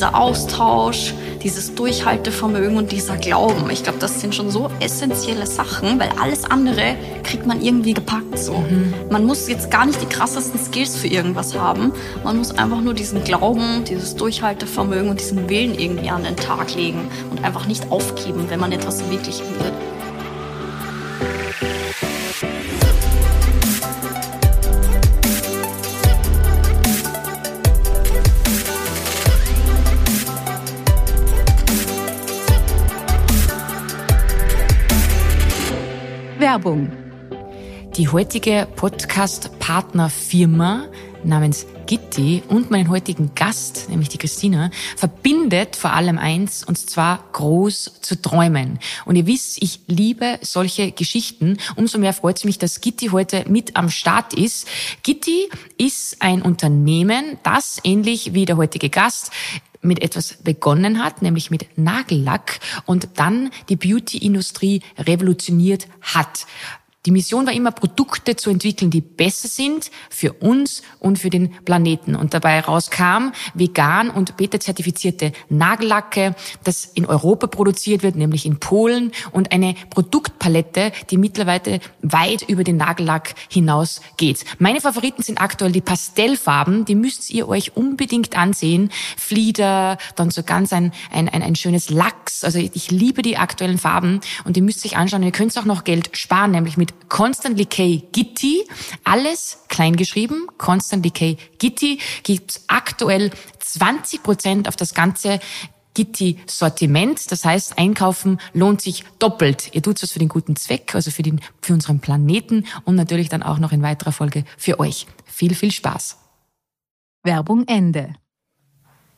dieser Austausch, dieses Durchhaltevermögen und dieser Glauben. Ich glaube, das sind schon so essentielle Sachen, weil alles andere kriegt man irgendwie gepackt so. Mhm. Man muss jetzt gar nicht die krassesten Skills für irgendwas haben. Man muss einfach nur diesen Glauben, dieses Durchhaltevermögen und diesen Willen irgendwie an den Tag legen und einfach nicht aufgeben, wenn man etwas wirklich will. Werbung. Die heutige Podcast-Partnerfirma namens Gitti und meinen heutigen Gast, nämlich die Christina, verbindet vor allem eins, und zwar groß zu träumen. Und ihr wisst, ich liebe solche Geschichten. Umso mehr freut es mich, dass Gitti heute mit am Start ist. Gitti ist ein Unternehmen, das ähnlich wie der heutige Gast mit etwas begonnen hat, nämlich mit Nagellack und dann die Beauty-Industrie revolutioniert hat. Die Mission war immer, Produkte zu entwickeln, die besser sind für uns und für den Planeten. Und dabei rauskam vegan und beta-zertifizierte Nagellacke, das in Europa produziert wird, nämlich in Polen, und eine Produktpalette, die mittlerweile weit über den Nagellack hinaus geht. Meine Favoriten sind aktuell die Pastellfarben, die müsst ihr euch unbedingt ansehen. Flieder, dann so ganz ein, ein, ein, ein schönes Lachs. Also ich liebe die aktuellen Farben und die müsst ihr euch anschauen. Ihr könnt auch noch Geld sparen, nämlich mit mit Constantly K. Gitti. Alles klein geschrieben. Constantly K. Gitti gibt aktuell 20 Prozent auf das ganze Gitti-Sortiment. Das heißt, einkaufen lohnt sich doppelt. Ihr tut was für den guten Zweck, also für, den, für unseren Planeten und natürlich dann auch noch in weiterer Folge für euch. Viel, viel Spaß. Werbung Ende.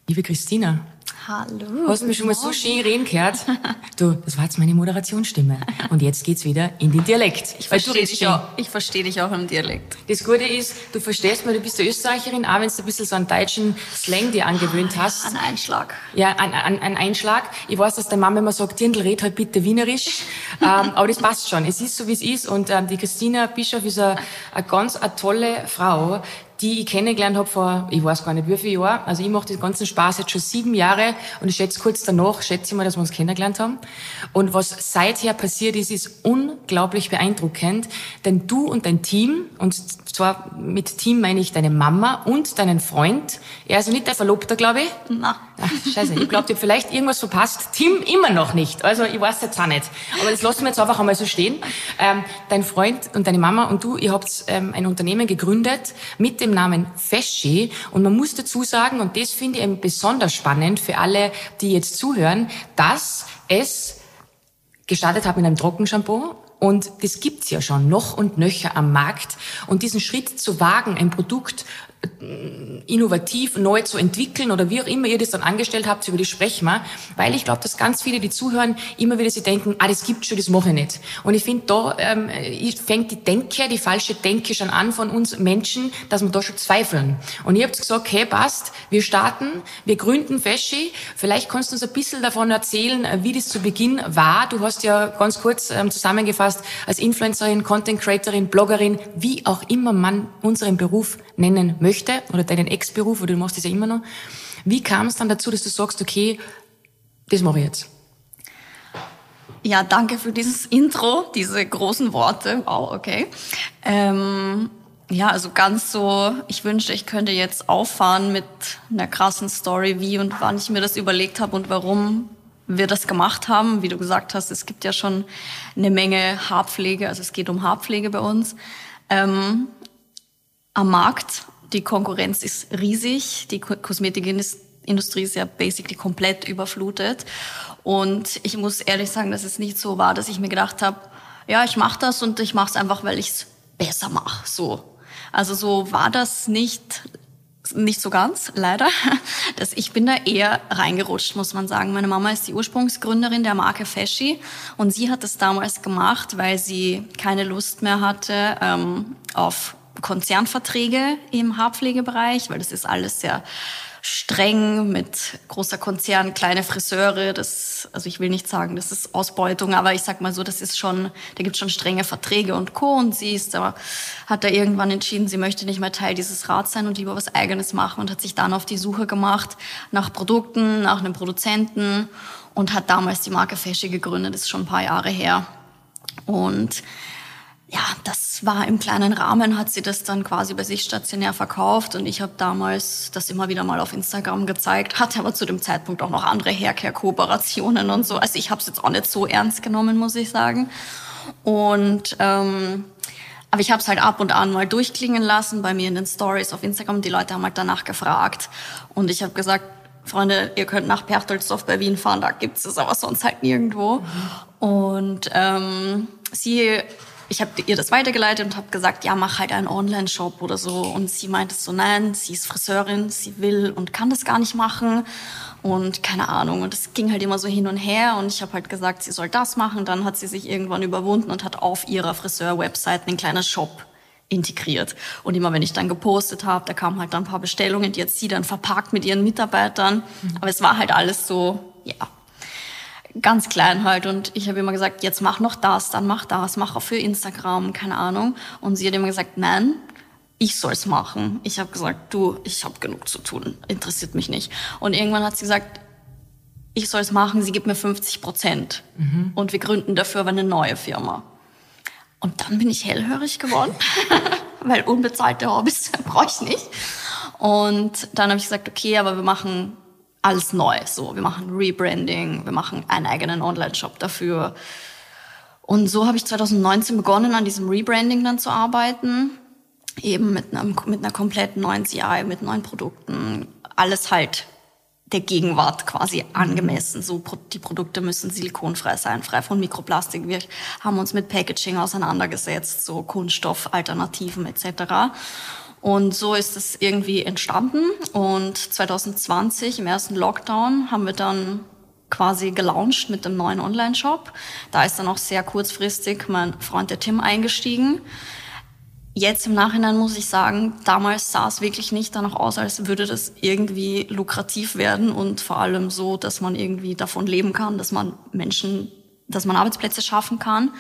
Liebe Christina, Hallo. Hast mich schon mal so schön reden gehört? Du, das war jetzt meine Moderationsstimme. Und jetzt geht's wieder in den Dialekt. Ich verstehe dich, auch, ich versteh dich auch im Dialekt. Das Gute ist, du verstehst mal, du bist eine Österreicherin, auch wenn du ein bisschen so einen deutschen Slang dir angewöhnt hast. Ein Einschlag. Ja, ein, ein, ein Einschlag. Ich weiß, dass deine Mama immer sagt, Dirndl, red halt bitte wienerisch. ähm, aber das passt schon. Es ist so, wie es ist. Und ähm, die Christina Bischof ist eine, eine ganz eine tolle Frau, die ich kennengelernt habe vor, ich weiß gar nicht wie viel Jahren. Also ich mache den ganzen Spaß jetzt schon sieben Jahre und ich schätze kurz danach, schätze ich mal, dass wir uns kennengelernt haben. Und was seither passiert ist, ist unglaublich beeindruckend, denn du und dein Team, und zwar mit Team meine ich deine Mama und deinen Freund, er ist also nicht der Verlobter, glaube ich. Na. Ach, scheiße, ich glaube, ich vielleicht irgendwas verpasst. Tim immer noch nicht. Also ich weiß jetzt auch nicht. Aber das lassen wir jetzt einfach einmal so stehen. Ähm, dein Freund und deine Mama und du, ihr habt ähm, ein Unternehmen gegründet mit dem Namen Feschi. Und man muss dazu sagen, und das finde ich besonders spannend für alle, die jetzt zuhören, dass es gestartet hat mit einem Trockenshampoo und das gibt's ja schon noch und nöcher am Markt. Und diesen Schritt zu wagen, ein Produkt innovativ neu zu entwickeln oder wie auch immer ihr das dann angestellt habt, über die sprechen wir, weil ich glaube, dass ganz viele, die zuhören, immer wieder sie denken, ah, das gibt schon, das mache ich nicht. Und ich finde, da ähm, fängt die Denke, die falsche Denke schon an von uns Menschen, dass wir da schon zweifeln. Und ihr habt gesagt, hey, passt, wir starten, wir gründen Feschi. Vielleicht kannst du uns ein bisschen davon erzählen, wie das zu Beginn war. Du hast ja ganz kurz ähm, zusammengefasst, als Influencerin, Content Creatorin, Bloggerin, wie auch immer man unseren Beruf nennen möchte oder deinen Ex-Beruf, oder du machst das ja immer noch. Wie kam es dann dazu, dass du sagst, okay, das mache ich jetzt? Ja, danke für dieses Intro, diese großen Worte. Wow, okay. Ähm, ja, also ganz so, ich wünschte, ich könnte jetzt auffahren mit einer krassen Story, wie und wann ich mir das überlegt habe und warum wir das gemacht haben. Wie du gesagt hast, es gibt ja schon eine Menge Haarpflege, also es geht um Haarpflege bei uns. Ähm, am Markt. Die Konkurrenz ist riesig. Die Kosmetikindustrie ist ja basically komplett überflutet. Und ich muss ehrlich sagen, dass es nicht so war, dass ich mir gedacht habe, ja, ich mache das und ich mache es einfach, weil ich es besser mache. So. Also so war das nicht nicht so ganz, leider. Das, ich bin da eher reingerutscht, muss man sagen. Meine Mama ist die Ursprungsgründerin der Marke Feschi und sie hat das damals gemacht, weil sie keine Lust mehr hatte ähm, auf Konzernverträge im Haarpflegebereich, weil das ist alles sehr streng mit großer Konzern, kleine Friseure. Das, also ich will nicht sagen, das ist Ausbeutung, aber ich sag mal so, das ist schon, da gibt schon strenge Verträge und Co. Und sie ist da, hat da irgendwann entschieden, sie möchte nicht mehr Teil dieses Rats sein und lieber was Eigenes machen und hat sich dann auf die Suche gemacht nach Produkten, nach einem Produzenten und hat damals die Marke Feschi gegründet. Das ist schon ein paar Jahre her. Und ja, das war im kleinen Rahmen, hat sie das dann quasi bei sich stationär verkauft und ich habe damals das immer wieder mal auf Instagram gezeigt, hatte aber zu dem Zeitpunkt auch noch andere Haircare-Kooperationen und so. Also ich habe es jetzt auch nicht so ernst genommen, muss ich sagen. Und ähm, aber ich habe es halt ab und an mal durchklingen lassen bei mir in den Stories auf Instagram. Die Leute haben halt danach gefragt und ich habe gesagt, Freunde, ihr könnt nach Perchtoldsdorf bei Wien fahren, da gibt's es aber sonst halt nirgendwo. Und ähm, sie ich habe ihr das weitergeleitet und habe gesagt, ja, mach halt einen Online-Shop oder so. Und sie meinte so, nein, sie ist Friseurin, sie will und kann das gar nicht machen. Und keine Ahnung. Und es ging halt immer so hin und her. Und ich habe halt gesagt, sie soll das machen. Dann hat sie sich irgendwann überwunden und hat auf ihrer Friseur-Website einen kleinen Shop integriert. Und immer wenn ich dann gepostet habe, da kamen halt dann ein paar Bestellungen, die hat sie dann verpackt mit ihren Mitarbeitern. Mhm. Aber es war halt alles so, ja, ganz klein halt. Und ich habe immer gesagt, jetzt mach noch das, dann mach das, mach auch für Instagram, keine Ahnung. Und sie hat immer gesagt, nein, ich soll's machen. Ich habe gesagt, du, ich habe genug zu tun, interessiert mich nicht. Und irgendwann hat sie gesagt, ich soll's machen, sie gibt mir 50 Prozent. Mhm. Und wir gründen dafür aber eine neue Firma. Und dann bin ich hellhörig geworden, weil unbezahlte Hobbys brauche ich nicht. Und dann habe ich gesagt, okay, aber wir machen alles neu. So, wir machen Rebranding, wir machen einen eigenen Online-Shop dafür. Und so habe ich 2019 begonnen, an diesem Rebranding dann zu arbeiten. Eben mit, einem, mit einer kompletten neuen CI, mit neuen Produkten. Alles halt der Gegenwart quasi angemessen. So, die Produkte müssen silikonfrei sein, frei von Mikroplastik. Wir haben uns mit Packaging auseinandergesetzt, so Kunststoffalternativen etc. Und so ist es irgendwie entstanden. Und 2020 im ersten Lockdown haben wir dann quasi gelauncht mit dem neuen Online-Shop. Da ist dann auch sehr kurzfristig mein Freund der Tim eingestiegen. Jetzt im Nachhinein muss ich sagen, damals sah es wirklich nicht danach aus, als würde das irgendwie lukrativ werden und vor allem so, dass man irgendwie davon leben kann, dass man Menschen, dass man Arbeitsplätze schaffen kann.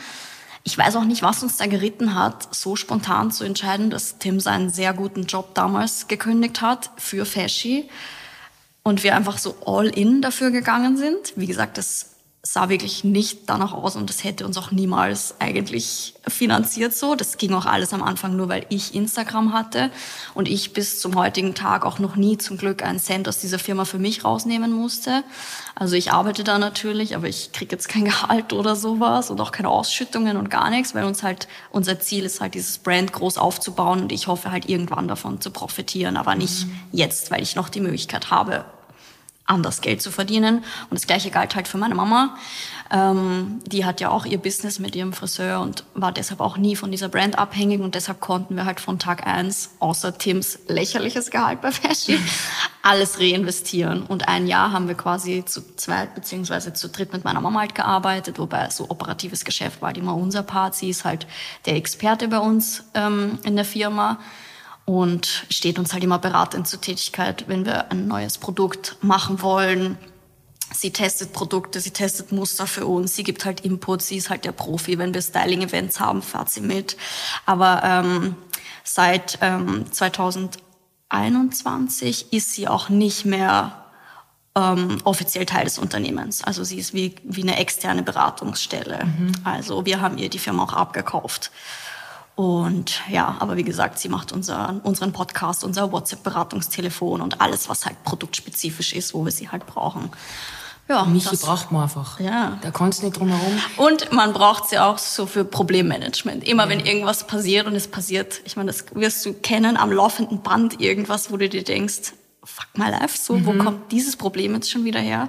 Ich weiß auch nicht, was uns da geritten hat, so spontan zu entscheiden, dass Tim seinen sehr guten Job damals gekündigt hat für Feschi und wir einfach so all in dafür gegangen sind. Wie gesagt, das sah wirklich nicht danach aus und das hätte uns auch niemals eigentlich finanziert so. Das ging auch alles am Anfang nur, weil ich Instagram hatte und ich bis zum heutigen Tag auch noch nie zum Glück einen Cent aus dieser Firma für mich rausnehmen musste. Also ich arbeite da natürlich, aber ich kriege jetzt kein Gehalt oder sowas und auch keine Ausschüttungen und gar nichts, weil uns halt unser Ziel ist halt dieses Brand groß aufzubauen und ich hoffe halt irgendwann davon zu profitieren, aber nicht mhm. jetzt, weil ich noch die Möglichkeit habe, anders Geld zu verdienen. Und das gleiche galt halt für meine Mama. Ähm, die hat ja auch ihr Business mit ihrem Friseur und war deshalb auch nie von dieser Brand abhängig. Und deshalb konnten wir halt von Tag eins, außer Tims lächerliches Gehalt bei Fashion, alles reinvestieren. Und ein Jahr haben wir quasi zu zweit beziehungsweise zu dritt mit meiner Mama halt gearbeitet, wobei so operatives Geschäft war halt immer unser Part. Sie ist halt der Experte bei uns ähm, in der Firma und steht uns halt immer beratend zur Tätigkeit, wenn wir ein neues Produkt machen wollen. Sie testet Produkte, sie testet Muster für uns, sie gibt halt Input, sie ist halt der Profi. Wenn wir Styling-Events haben, fährt sie mit. Aber ähm, seit ähm, 2021 ist sie auch nicht mehr ähm, offiziell Teil des Unternehmens. Also sie ist wie, wie eine externe Beratungsstelle. Mhm. Also wir haben ihr die Firma auch abgekauft. Und ja, aber wie gesagt, sie macht unser, unseren Podcast, unser WhatsApp-Beratungstelefon und alles, was halt produktspezifisch ist, wo wir sie halt brauchen. Ja, Michi das, braucht man einfach. Ja. Da kannst du nicht drum herum. Und man braucht sie auch so für Problemmanagement. Immer ja. wenn irgendwas passiert und es passiert, ich meine, das wirst du kennen am laufenden Band irgendwas, wo du dir denkst, fuck my life, so, mhm. wo kommt dieses Problem jetzt schon wieder her?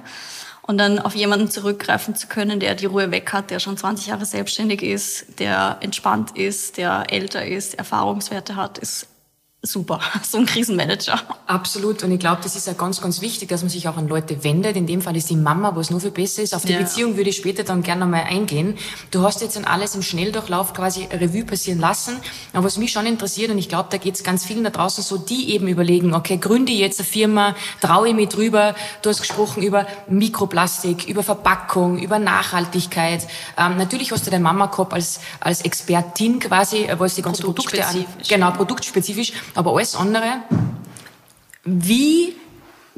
Und dann auf jemanden zurückgreifen zu können, der die Ruhe weg hat, der schon 20 Jahre selbstständig ist, der entspannt ist, der älter ist, Erfahrungswerte hat, ist super, so ein Krisenmanager. Absolut. Und ich glaube, das ist ja ganz, ganz wichtig, dass man sich auch an Leute wendet. In dem Fall ist die Mama, was nur viel besser ist. Auf die ja. Beziehung würde ich später dann gerne nochmal eingehen. Du hast jetzt dann alles im Schnelldurchlauf quasi Revue passieren lassen. Aber was mich schon interessiert, und ich glaube, da geht es ganz vielen da draußen so, die eben überlegen, okay, gründe jetzt eine Firma, traue ich mich drüber. Du hast gesprochen über Mikroplastik, über Verpackung, über Nachhaltigkeit. Ähm, natürlich hast du deine Mama gehabt als, als Expertin quasi, was die ganzen Produkte an, genau, produktspezifisch. Aber alles andere, wie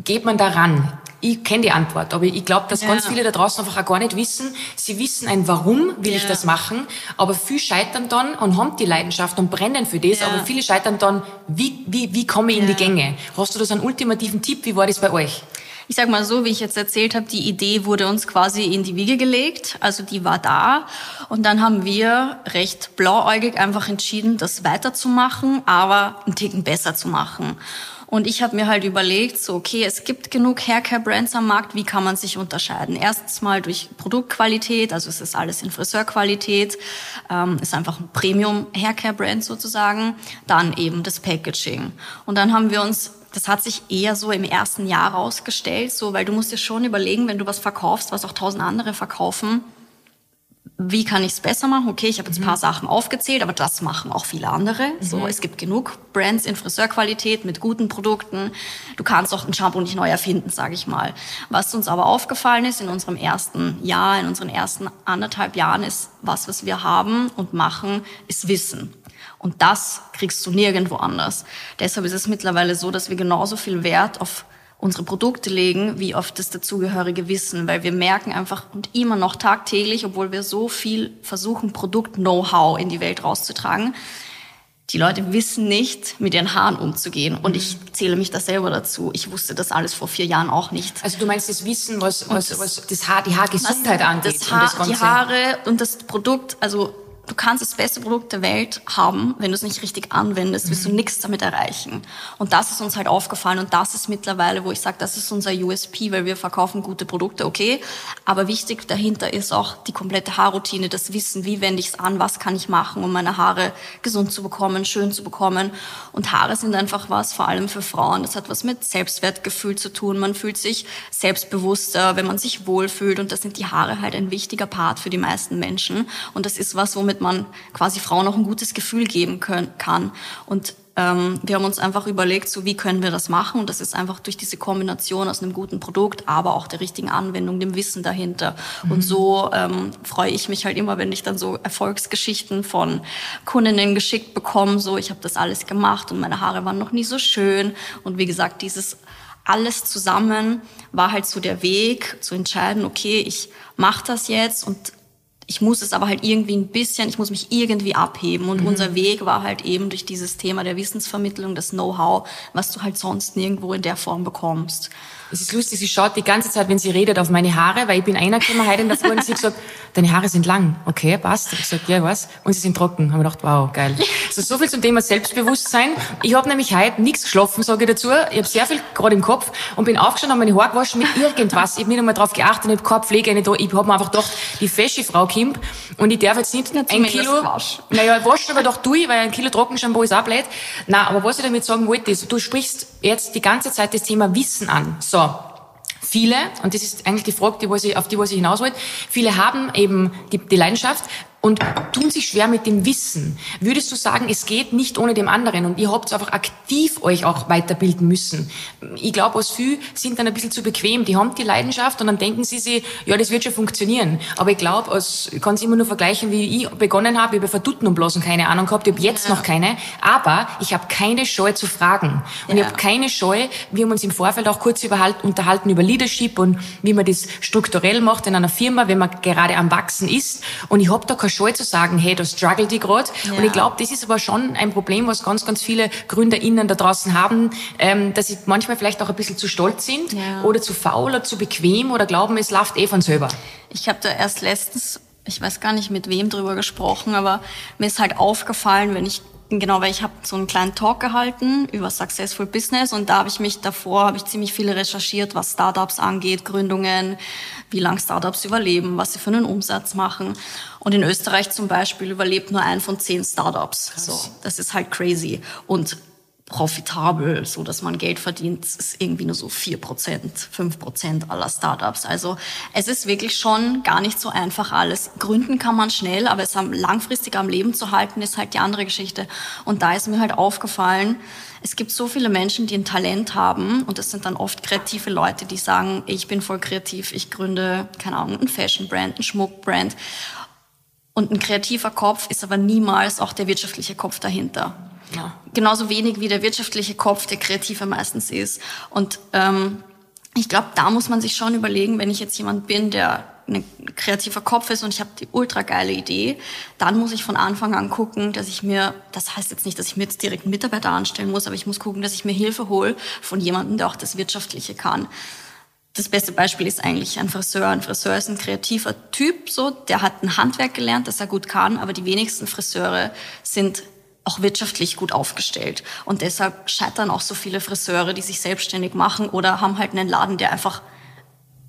geht man daran? Ich kenne die Antwort, aber ich glaube, dass ja. ganz viele da draußen einfach auch gar nicht wissen. Sie wissen ein Warum will ja. ich das machen, aber viele scheitern dann und haben die Leidenschaft und brennen für das, ja. aber viele scheitern dann, wie, wie, wie komme ich in die Gänge? Hast du da so einen ultimativen Tipp? Wie war das bei euch? Ich sag mal so, wie ich jetzt erzählt habe, die Idee wurde uns quasi in die Wiege gelegt, also die war da und dann haben wir recht blauäugig einfach entschieden, das weiterzumachen, aber einen Ticken besser zu machen. Und ich habe mir halt überlegt, so okay, es gibt genug Haircare-Brands am Markt, wie kann man sich unterscheiden? Erstens mal durch Produktqualität, also es ist alles in Friseurqualität, ähm, ist einfach ein Premium-Haircare-Brand sozusagen. Dann eben das Packaging. Und dann haben wir uns das hat sich eher so im ersten Jahr rausgestellt, so, weil du musst dir schon überlegen, wenn du was verkaufst, was auch tausend andere verkaufen, wie kann ich es besser machen? Okay, ich habe jetzt ein paar mhm. Sachen aufgezählt, aber das machen auch viele andere. Mhm. So, es gibt genug Brands in Friseurqualität mit guten Produkten. Du kannst auch ein Shampoo nicht neu erfinden, sage ich mal. Was uns aber aufgefallen ist in unserem ersten Jahr, in unseren ersten anderthalb Jahren, ist was, was wir haben und machen, ist Wissen. Und das kriegst du nirgendwo anders. Deshalb ist es mittlerweile so, dass wir genauso viel Wert auf unsere Produkte legen, wie auf das dazugehörige Wissen, weil wir merken einfach und immer noch tagtäglich, obwohl wir so viel versuchen, Produkt-Know-how in die Welt rauszutragen, die Leute wissen nicht, mit ihren Haaren umzugehen. Und ich zähle mich da selber dazu. Ich wusste das alles vor vier Jahren auch nicht. Also du meinst das Wissen, was, was, das, was das Haar, die Haargesundheit angeht? Das Haar, das die Haare und das Produkt, also du kannst das beste Produkt der Welt haben, wenn du es nicht richtig anwendest, wirst du mhm. nichts damit erreichen. Und das ist uns halt aufgefallen und das ist mittlerweile, wo ich sage, das ist unser USP, weil wir verkaufen gute Produkte, okay. Aber wichtig dahinter ist auch die komplette Haarroutine, das Wissen, wie wende ich es an, was kann ich machen, um meine Haare gesund zu bekommen, schön zu bekommen. Und Haare sind einfach was, vor allem für Frauen. Das hat was mit Selbstwertgefühl zu tun. Man fühlt sich selbstbewusster, wenn man sich wohlfühlt. Und das sind die Haare halt ein wichtiger Part für die meisten Menschen. Und das ist was, womit damit man quasi Frauen auch ein gutes Gefühl geben können, kann. Und ähm, wir haben uns einfach überlegt, so wie können wir das machen? Und das ist einfach durch diese Kombination aus einem guten Produkt, aber auch der richtigen Anwendung, dem Wissen dahinter. Mhm. Und so ähm, freue ich mich halt immer, wenn ich dann so Erfolgsgeschichten von Kundinnen geschickt bekomme. So, ich habe das alles gemacht und meine Haare waren noch nie so schön. Und wie gesagt, dieses alles zusammen war halt so der Weg zu entscheiden, okay, ich mache das jetzt und ich muss es aber halt irgendwie ein bisschen, ich muss mich irgendwie abheben. Und mhm. unser Weg war halt eben durch dieses Thema der Wissensvermittlung, das Know-how, was du halt sonst nirgendwo in der Form bekommst. Es ist lustig, sie schaut die ganze Zeit, wenn sie redet, auf meine Haare, weil ich bin einer gekommen heute davor und sie hat gesagt, deine Haare sind lang. Okay, passt. Ich gesagt, ja, was? Und sie sind trocken. Haben wir gedacht, wow, geil. Also so viel zum Thema Selbstbewusstsein. Ich habe nämlich heute nichts geschlafen, sage ich dazu. Ich habe sehr viel gerade im Kopf und bin aufgestanden, habe meine Haare gewaschen mit irgendwas. Ich habe nicht einmal drauf geachtet, ich habe keine Pflege nicht da. Ich habe mir einfach gedacht, die fesche Frau kommt und ich darf jetzt nicht ja, ein Kilo... Wasch. Naja, waschen aber doch durch, weil ein Kilo Trockenshampoo ist auch blöd. Nein, aber was ich damit sagen wollte, ist, du sprichst jetzt die ganze Zeit das Thema Wissen an. So, viele, und das ist eigentlich die Frage, die, was ich, auf die was ich hinaus wollte, viele haben eben die, die Leidenschaft, und tun sich schwer mit dem Wissen. Würdest du sagen, es geht nicht ohne dem anderen und ihr habt einfach aktiv euch auch weiterbilden müssen? Ich glaube, aus viel sind dann ein bisschen zu bequem. Die haben die Leidenschaft und dann denken sie sich, ja, das wird schon funktionieren. Aber ich glaube, ich kann es immer nur vergleichen, wie ich begonnen habe. Ich habe Verduten und bloßen keine Ahnung gehabt. Ich habe jetzt ja. noch keine. Aber ich habe keine Scheu zu fragen. Und ja. ich habe keine Scheu, wir haben uns im Vorfeld auch kurz unterhalten über Leadership und wie man das strukturell macht in einer Firma, wenn man gerade am Wachsen ist. Und ich habe da keine Scheu zu sagen, hey, da struggle die gerade. Ja. Und ich glaube, das ist aber schon ein Problem, was ganz, ganz viele GründerInnen da draußen haben, ähm, dass sie manchmal vielleicht auch ein bisschen zu stolz sind ja. oder zu faul oder zu bequem oder glauben, es läuft eh von selber. Ich habe da erst letztens ich weiß gar nicht mit wem drüber gesprochen, aber mir ist halt aufgefallen, wenn ich Genau, weil ich habe so einen kleinen Talk gehalten über Successful Business und da habe ich mich davor habe ich ziemlich viel recherchiert, was Startups angeht, Gründungen, wie lang Startups überleben, was sie für einen Umsatz machen. Und in Österreich zum Beispiel überlebt nur ein von zehn Startups. So, das ist halt crazy. Und profitabel, so dass man Geld verdient, ist irgendwie nur so vier Prozent, fünf Prozent aller Startups. Also es ist wirklich schon gar nicht so einfach alles. Gründen kann man schnell, aber es langfristig am Leben zu halten, ist halt die andere Geschichte. Und da ist mir halt aufgefallen, es gibt so viele Menschen, die ein Talent haben und das sind dann oft kreative Leute, die sagen, ich bin voll kreativ, ich gründe, keine Ahnung, ein Fashion-Brand, ein Schmuck-Brand. Und ein kreativer Kopf ist aber niemals auch der wirtschaftliche Kopf dahinter. Ja. Genauso wenig wie der wirtschaftliche Kopf, der kreativer meistens ist. Und ähm, ich glaube, da muss man sich schon überlegen, wenn ich jetzt jemand bin, der ein kreativer Kopf ist und ich habe die ultra geile Idee, dann muss ich von Anfang an gucken, dass ich mir, das heißt jetzt nicht, dass ich mir jetzt direkt einen Mitarbeiter anstellen muss, aber ich muss gucken, dass ich mir Hilfe hole von jemandem, der auch das Wirtschaftliche kann. Das beste Beispiel ist eigentlich ein Friseur. Ein Friseur ist ein kreativer Typ, so, der hat ein Handwerk gelernt, das er gut kann, aber die wenigsten Friseure sind auch wirtschaftlich gut aufgestellt. Und deshalb scheitern auch so viele Friseure, die sich selbstständig machen oder haben halt einen Laden, der einfach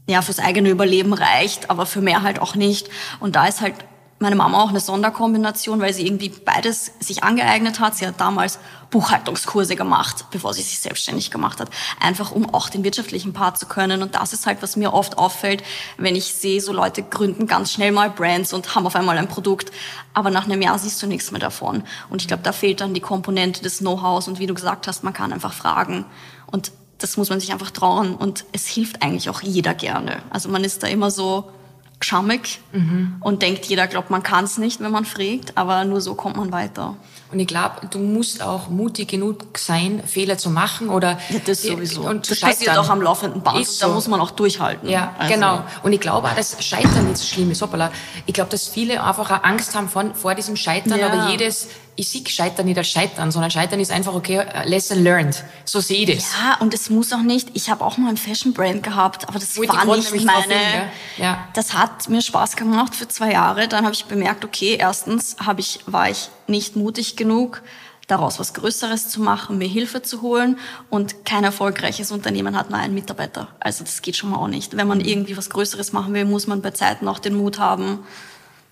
ja fürs eigene Überleben reicht, aber für mehr halt auch nicht. Und da ist halt meine Mama auch eine Sonderkombination, weil sie irgendwie beides sich angeeignet hat. Sie hat damals Buchhaltungskurse gemacht, bevor sie sich selbstständig gemacht hat, einfach um auch den wirtschaftlichen Part zu können. Und das ist halt, was mir oft auffällt, wenn ich sehe, so Leute gründen ganz schnell mal Brands und haben auf einmal ein Produkt, aber nach einem Jahr siehst du nichts mehr davon. Und ich glaube, da fehlt dann die Komponente des Know-hows und wie du gesagt hast, man kann einfach fragen. Und das muss man sich einfach trauen und es hilft eigentlich auch jeder gerne. Also man ist da immer so, schammig mhm. und denkt, jeder glaubt, man kann es nicht, wenn man fragt, aber nur so kommt man weiter. Und ich glaube, du musst auch mutig genug sein, Fehler zu machen oder ja, das sowieso. Und zu das passiert auch am laufenden Band. Ist so. Da muss man auch durchhalten. Ja, also. genau. Und ich glaube auch, dass Scheitern nicht so schlimm ist. Hoppala. Ich glaube, dass viele einfach Angst haben von, vor diesem Scheitern, ja. aber jedes ich sehe Scheitern nicht als Scheitern, sondern Scheitern ist einfach, okay, äh, lesson learned. So sehe ich das. Ja, und es muss auch nicht, ich habe auch mal ein Fashion-Brand gehabt, aber das Wo war nicht meine, Film, ja. das hat mir Spaß gemacht für zwei Jahre. Dann habe ich bemerkt, okay, erstens habe ich, war ich nicht mutig genug, daraus was Größeres zu machen, mir Hilfe zu holen und kein erfolgreiches Unternehmen hat nur einen Mitarbeiter. Also das geht schon mal auch nicht. Wenn man irgendwie was Größeres machen will, muss man bei Zeiten auch den Mut haben,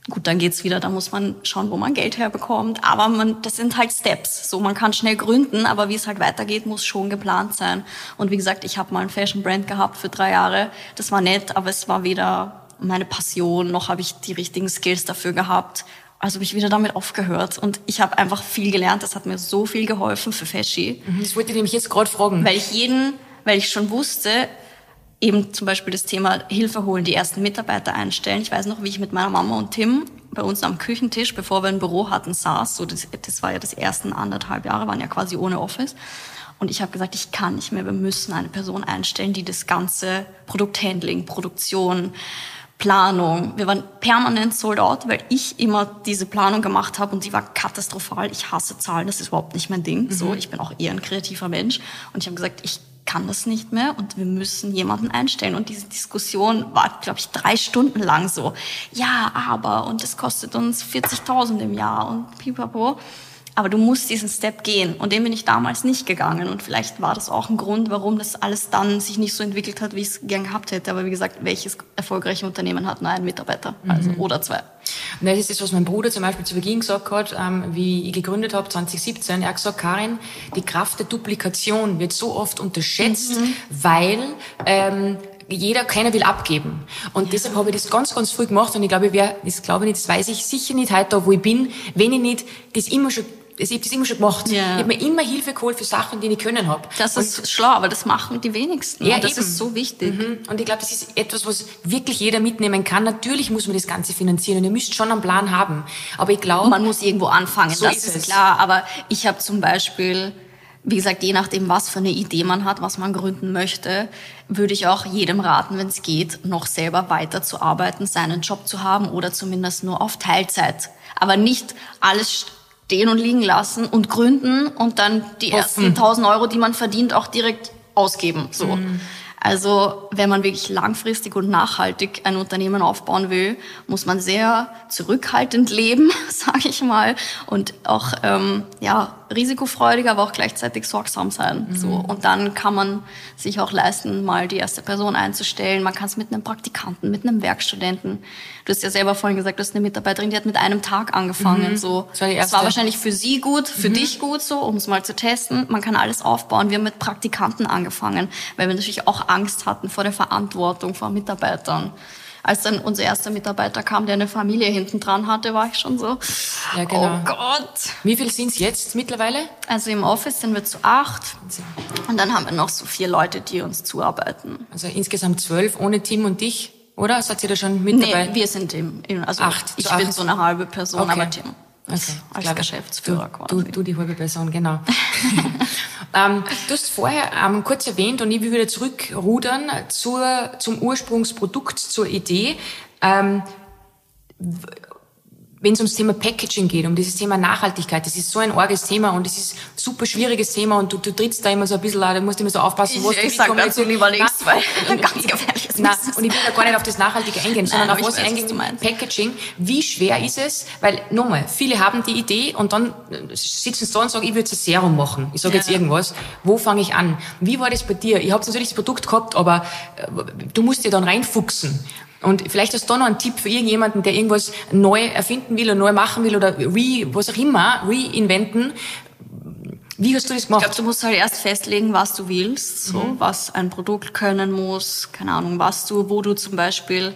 Gut, dann geht's wieder, da muss man schauen, wo man Geld herbekommt. Aber man, das sind halt Steps. So, man kann schnell gründen, aber wie es halt weitergeht, muss schon geplant sein. Und wie gesagt, ich habe mal ein Fashion Brand gehabt für drei Jahre. Das war nett, aber es war weder meine Passion, noch habe ich die richtigen Skills dafür gehabt. Also habe ich wieder damit aufgehört. Und ich habe einfach viel gelernt. Das hat mir so viel geholfen für Fashion. Mhm, das wollte ich nämlich jetzt gerade fragen. Weil ich jeden, weil ich schon wusste, eben zum Beispiel das Thema Hilfe holen, die ersten Mitarbeiter einstellen. Ich weiß noch, wie ich mit meiner Mama und Tim bei uns am Küchentisch, bevor wir ein Büro hatten, saß. So das, das war ja das ersten anderthalb Jahre, waren ja quasi ohne Office. Und ich habe gesagt, ich kann nicht mehr, wir müssen eine Person einstellen, die das ganze Produkthandling, Produktion, Planung, wir waren permanent sold out, weil ich immer diese Planung gemacht habe und die war katastrophal. Ich hasse Zahlen, das ist überhaupt nicht mein Ding. Mhm. So, ich bin auch eher ein kreativer Mensch und ich habe gesagt, ich kann das nicht mehr und wir müssen jemanden einstellen. Und diese Diskussion war, glaube ich, drei Stunden lang so. Ja, aber und es kostet uns 40.000 im Jahr und pipapo. Aber du musst diesen Step gehen. Und den bin ich damals nicht gegangen. Und vielleicht war das auch ein Grund, warum das alles dann sich nicht so entwickelt hat, wie ich es gern gehabt hätte. Aber wie gesagt, welches erfolgreiche Unternehmen hat nur einen Mitarbeiter? Also, mhm. oder zwei. Und das ist das, was mein Bruder zum Beispiel zu Beginn gesagt hat, ähm, wie ich gegründet habe, 2017. Er hat gesagt, Karin, die Kraft der Duplikation wird so oft unterschätzt, mhm. weil ähm, jeder, keiner will abgeben. Und ja. deshalb habe ich das ganz, ganz früh gemacht und ich glaube, ich wäre, das glaube ich nicht, das weiß ich sicher nicht heute da, wo ich bin, wenn ich nicht das immer schon ich habe das immer schon gemacht. Ja. Ich habe mir immer Hilfe geholt für Sachen, die ich können habe. Das ist und schlau, aber das machen die wenigsten. Ja, das eben. ist so wichtig. Mhm. Und ich glaube, das ist etwas, was wirklich jeder mitnehmen kann. Natürlich muss man das Ganze finanzieren und ihr müsst schon einen Plan haben. Aber ich glaube... Man muss irgendwo anfangen, so das ist, ist klar. Aber ich habe zum Beispiel wie gesagt, je nachdem, was für eine Idee man hat, was man gründen möchte, würde ich auch jedem raten, wenn es geht, noch selber weiterzuarbeiten, seinen Job zu haben oder zumindest nur auf Teilzeit. Aber nicht alles stehen und liegen lassen und gründen und dann die Hoffen. ersten 1000 Euro, die man verdient, auch direkt ausgeben. So. Mhm. Also wenn man wirklich langfristig und nachhaltig ein Unternehmen aufbauen will, muss man sehr zurückhaltend leben, sage ich mal, und auch ähm, ja risikofreudig, aber auch gleichzeitig sorgsam sein. Mhm. So. Und dann kann man sich auch leisten, mal die erste Person einzustellen. Man kann es mit einem Praktikanten, mit einem Werkstudenten. Du hast ja selber vorhin gesagt, du hast eine Mitarbeiterin, die hat mit einem Tag angefangen. Mhm. So. Das war, das war wahrscheinlich für sie gut, für mhm. dich gut, so, um es mal zu testen. Man kann alles aufbauen. Wir haben mit Praktikanten angefangen, weil wir natürlich auch Angst hatten vor der Verantwortung vor Mitarbeitern als dann unser erster Mitarbeiter kam, der eine Familie hinten dran hatte, war ich schon so, ja, genau. oh Gott. Wie viel sind es jetzt mittlerweile? Also im Office sind wir zu acht und dann haben wir noch so vier Leute, die uns zuarbeiten. Also insgesamt zwölf ohne Tim und dich, oder? Seid ihr da schon mit nee, dabei? wir sind im, also acht, ich bin acht. so eine halbe Person, okay. aber Tim. Okay, als glaube, Geschäftsführer du, quasi. Du, du die halbe Person, genau. ähm, du hast vorher ähm, kurz erwähnt und ich will wieder zurückrudern zur, zum Ursprungsprodukt, zur Idee. Ähm, wenn es ums Thema Packaging geht, um dieses Thema Nachhaltigkeit, das ist so ein arges Thema und es ist ein super schwieriges Thema und du, du trittst da immer so ein bisschen, da musst du immer so aufpassen, wo du Ich sag dazu lieber nichts, weil ganz gefährliches Nein, und ich will da gar nicht auf das Nachhaltige eingehen, sondern Nein, auf was eingehen, Packaging. Wie schwer ist es? Weil, nochmal, viele haben die Idee und dann sitzen sie da und sagen, ich würde ein Serum machen. Ich sage ja. jetzt irgendwas. Wo fange ich an? Wie war das bei dir? Ich habe natürlich das Produkt gehabt, aber äh, du musst dir dann reinfuchsen. Und vielleicht hast du da noch einen Tipp für irgendjemanden, der irgendwas neu erfinden will oder neu machen will oder re, was auch immer, reinventen. Wie hast du das gemacht? Ich glaube, du musst halt erst festlegen, was du willst, so, mhm. was ein Produkt können muss, keine Ahnung, was du, wo du zum Beispiel.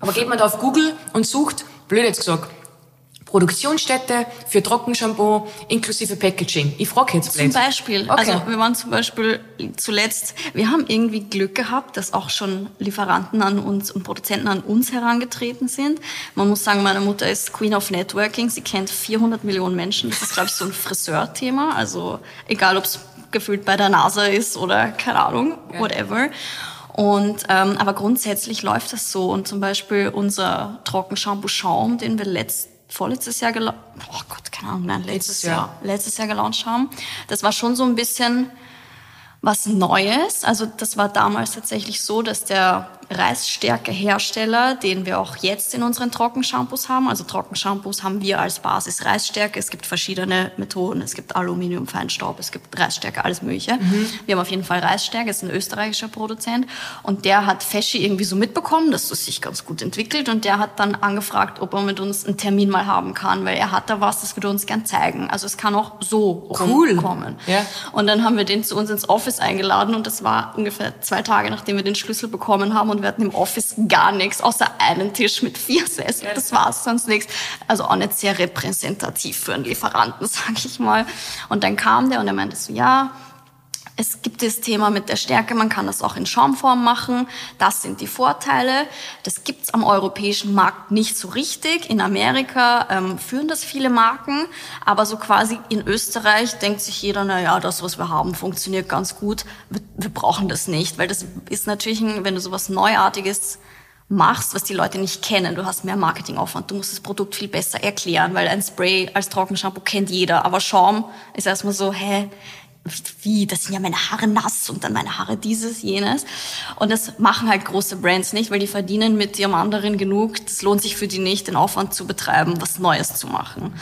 Aber geht man da auf Google und sucht, blöd jetzt gesagt, Produktionsstätte für Trockenshampoo inklusive Packaging. Ich frage jetzt blöd. Zum Beispiel. Okay. Also wir waren zum Beispiel zuletzt, wir haben irgendwie Glück gehabt, dass auch schon Lieferanten an uns und Produzenten an uns herangetreten sind. Man muss sagen, meine Mutter ist Queen of Networking. Sie kennt 400 Millionen Menschen. Das ist, glaube ich, so ein Friseurthema. Also egal, ob es gefühlt bei der NASA ist oder keine Ahnung, whatever. Und ähm, aber grundsätzlich läuft das so. Und zum Beispiel unser Trockenshampoo Schaum, den wir letzt vorletztes Jahr gelauncht, oh Gott, keine Ahnung, nein, letztes, letztes Jahr. Jahr, letztes Jahr gelauncht haben. Das war schon so ein bisschen was Neues. Also das war damals tatsächlich so, dass der Reisstärkehersteller, den wir auch jetzt in unseren Trockenshampoos haben. Also Trockenshampoos haben wir als Basis Reisstärke. Es gibt verschiedene Methoden. Es gibt Aluminiumfeinstaub, es gibt Reisstärke, alles Mögliche. Mhm. Wir haben auf jeden Fall Reisstärke, ist ein österreichischer Produzent. Und der hat Feschi irgendwie so mitbekommen, dass das sich ganz gut entwickelt. Und der hat dann angefragt, ob er mit uns einen Termin mal haben kann, weil er hat da was, das würde uns gern zeigen. Also es kann auch so cool. kommen. Ja. Und dann haben wir den zu uns ins Office eingeladen und das war ungefähr zwei Tage, nachdem wir den Schlüssel bekommen haben und wir hatten im Office gar nichts, außer einen Tisch mit vier Sesseln. Das war's, sonst nichts. Also auch nicht sehr repräsentativ für einen Lieferanten, sag ich mal. Und dann kam der und er meinte so, ja, es gibt das Thema mit der Stärke, man kann das auch in Schaumform machen. Das sind die Vorteile. Das gibt's am europäischen Markt nicht so richtig. In Amerika ähm, führen das viele Marken, aber so quasi in Österreich denkt sich jeder, na ja, das, was wir haben, funktioniert ganz gut. Wir, wir brauchen das nicht, weil das ist natürlich, ein, wenn du sowas Neuartiges machst, was die Leute nicht kennen. Du hast mehr Marketingaufwand, du musst das Produkt viel besser erklären, weil ein Spray als Trockenshampoo kennt jeder, aber Schaum ist erstmal so, hä, wie, das sind ja meine Haare nass und dann meine Haare dieses, jenes. Und das machen halt große Brands nicht, weil die verdienen mit ihrem anderen genug. Das lohnt sich für die nicht, den Aufwand zu betreiben, was Neues zu machen.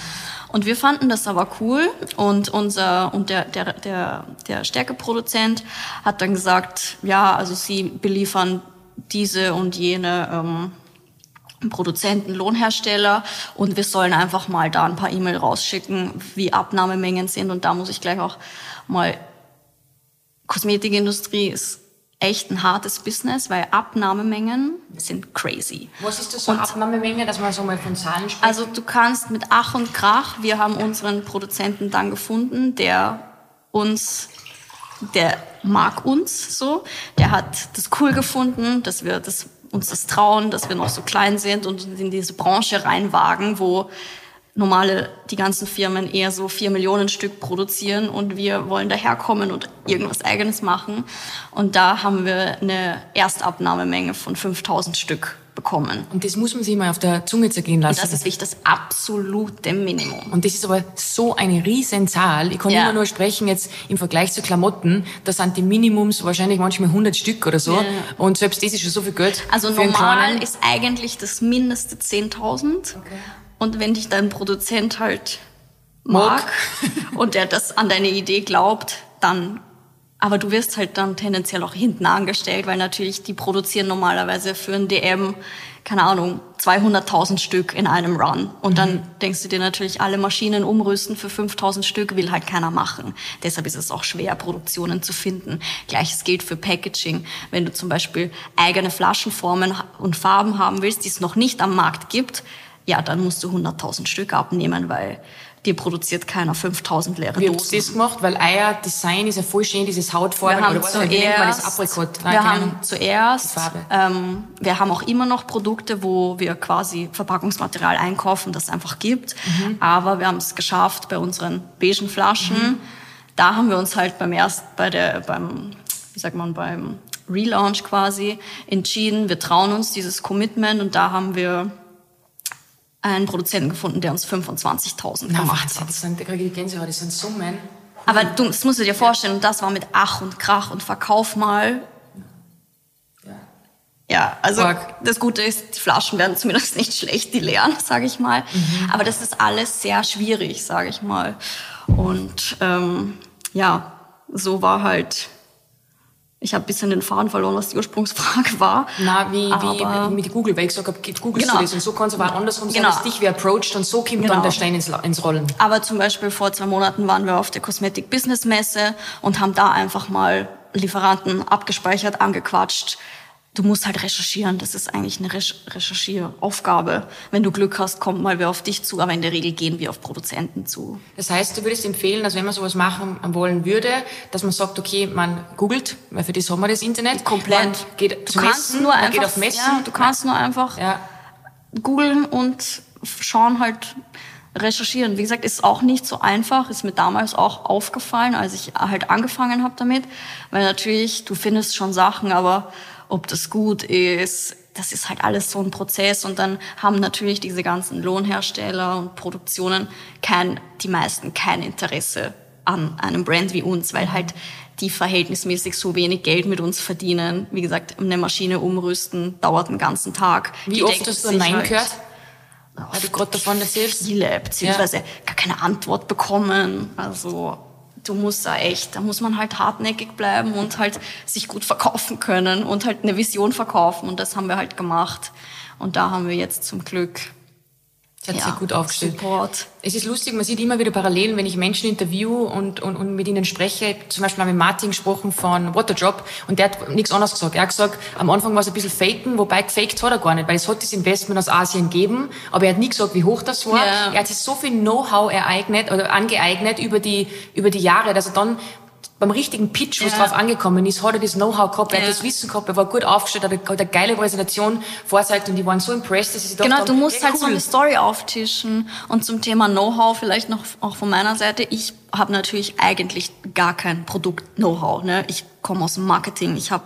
Und wir fanden das aber cool und unser und der der der der Stärkeproduzent hat dann gesagt, ja, also sie beliefern diese und jene ähm, Produzenten, Lohnhersteller und wir sollen einfach mal da ein paar E-Mail rausschicken, wie Abnahmemengen sind und da muss ich gleich auch mal, Kosmetikindustrie ist echt ein hartes Business, weil Abnahmemengen sind crazy. Was ist das so Abnahmemenge, dass man so mal von Zahlen spricht? Also du kannst mit Ach und Krach, wir haben unseren Produzenten dann gefunden, der uns, der mag uns so, der hat das cool gefunden, dass wir das, uns das trauen, dass wir noch so klein sind und in diese Branche reinwagen, wo normale, die ganzen Firmen eher so vier Millionen Stück produzieren und wir wollen daherkommen und irgendwas Eigenes machen. Und da haben wir eine Erstabnahmemenge von 5000 Stück bekommen. Und das muss man sich mal auf der Zunge zergehen lassen. Und das ist wirklich das absolute Minimum. Und das ist aber so eine Riesenzahl. Ich kann ja. immer nur sprechen jetzt im Vergleich zu Klamotten, da sind die Minimums wahrscheinlich manchmal 100 Stück oder so. Ja. Und selbst das ist schon so viel Geld. Also normal ist eigentlich das Mindeste 10.000. Okay. Und wenn dich dein Produzent halt mag und der das an deine Idee glaubt, dann aber du wirst halt dann tendenziell auch hinten angestellt, weil natürlich die produzieren normalerweise für ein DM, keine Ahnung, 200.000 Stück in einem Run. Und dann denkst du dir natürlich, alle Maschinen umrüsten für 5.000 Stück will halt keiner machen. Deshalb ist es auch schwer, Produktionen zu finden. Gleiches gilt für Packaging. Wenn du zum Beispiel eigene Flaschenformen und Farben haben willst, die es noch nicht am Markt gibt, ja, dann musst du 100.000 Stück abnehmen, weil dir produziert keiner 5000 leere Wie Dosen. habt ihr das gemacht? Weil euer Design ist ja voll schön, dieses Hautfarbe. Wir haben oder zuerst, Aprikot. Wir haben zuerst, ähm, wir haben auch immer noch Produkte, wo wir quasi Verpackungsmaterial einkaufen, das es einfach gibt. Mhm. Aber wir haben es geschafft bei unseren beigen Flaschen. Mhm. Da haben wir uns halt beim erst, bei der, beim, wie sagt man, beim Relaunch quasi entschieden, wir trauen uns dieses Commitment und da haben wir einen Produzenten gefunden, der uns 25.000 Na, gemacht hat. da kriege ich Gänsehaut, das sind Summen. Aber du, das musst du dir vorstellen, und das war mit Ach und Krach und Verkauf mal. Ja, also Org. das Gute ist, die Flaschen werden zumindest nicht schlecht, die leeren, sage ich mal. Aber das ist alles sehr schwierig, sage ich mal. Und ähm, ja, so war halt. Ich habe ein bisschen den Faden verloren, was die Ursprungsfrage war. Na, wie, wie mit Google, weil ich gesagt habe, googelst Genau. du das und so kann es aber andersrum Genau. dass dich wer approacht und so kommt Genau. dann der Stein ins, ins Rollen. Aber zum Beispiel vor zwei Monaten waren wir auf der Cosmetic Business Messe und haben da einfach mal Lieferanten abgespeichert, angequatscht. Du musst halt recherchieren. Das ist eigentlich eine Recher Recherchieraufgabe. Wenn du Glück hast, kommt mal wer auf dich zu, aber in der Regel gehen wir auf Produzenten zu. Das heißt, du würdest empfehlen, dass wenn man sowas machen wollen würde, dass man sagt, okay, man googelt, weil für das haben wir das Internet. Komplett. Man geht Du kannst Messen, nur einfach, geht auf Messen. Ja, du kannst nur einfach Ja. googeln und schauen halt recherchieren. Wie gesagt, ist auch nicht so einfach, ist mir damals auch aufgefallen, als ich halt angefangen habe damit, weil natürlich du findest schon Sachen, aber ob das gut ist, das ist halt alles so ein Prozess und dann haben natürlich diese ganzen Lohnhersteller und Produktionen kein, die meisten kein Interesse an einem Brand wie uns, weil halt die verhältnismäßig so wenig Geld mit uns verdienen. Wie gesagt, eine Maschine umrüsten dauert einen ganzen Tag. Wie Die oft hast du Nein halt, gehört? Weil du gerade davon erzählst. Viele, beziehungsweise gar keine Antwort bekommen. Also du musst da echt, da muss man halt hartnäckig bleiben und halt sich gut verkaufen können und halt eine Vision verkaufen. Und das haben wir halt gemacht. Und da haben wir jetzt zum Glück Das hat sich gut aufgestellt. Support. Es ist lustig, man sieht immer wieder Parallelen, wenn ich Menschen interview und, und, und mit ihnen spreche. Zum Beispiel habe ich mit Martin gesprochen von Waterjob und der hat nichts anderes gesagt. Er hat gesagt, am Anfang war es ein bisschen faken, wobei gefaked hat er gar nicht, weil es hat das Investment aus Asien gegeben, aber er hat nie gesagt, wie hoch das war. Ja. Er hat sich so viel Know-how ereignet oder angeeignet über die, über die Jahre, dass er dann beim richtigen Pitch, wo es Ja. drauf angekommen ist, hat er das Know-how gehabt, er hat das Wissen gehabt, er war gut aufgestellt, hat eine, hat eine geile Präsentation vorzeigt und die waren so impressed, dass sie sich Genau, haben, du musst halt so cool. eine Story auftischen. Und zum Thema Know-how vielleicht noch auch von meiner Seite. Ich habe natürlich eigentlich gar kein Produkt-Know-how. Ne? Ich komme aus dem Marketing. Ich habe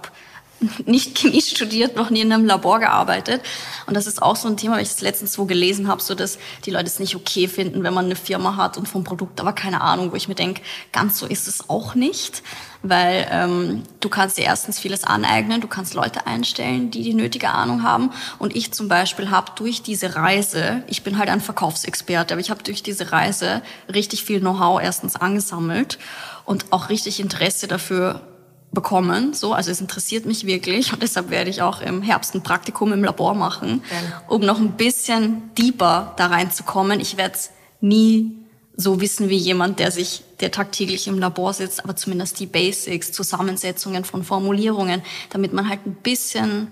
nicht Chemie studiert, noch nie in einem Labor gearbeitet. Und das ist auch so ein Thema, weil ich es letztens so gelesen habe, so dass die Leute es nicht okay finden, wenn man eine Firma hat und vom Produkt aber keine Ahnung, wo ich mir denke, ganz so ist es auch nicht. Weil ähm, du kannst dir erstens vieles aneignen, du kannst Leute einstellen, die die nötige Ahnung haben. Und ich zum Beispiel habe durch diese Reise, ich bin halt ein Verkaufsexperte, aber ich habe durch diese Reise richtig viel Know-how erstens angesammelt und auch richtig Interesse dafür bekommen. So, also es interessiert mich wirklich und deshalb werde ich auch im Herbst ein Praktikum im Labor machen, Geil. um noch ein bisschen deeper da reinzukommen. Ich werde es nie so wissen wie jemand, der sich, der tagtäglich im Labor sitzt, aber zumindest die Basics, Zusammensetzungen von Formulierungen, damit man halt ein bisschen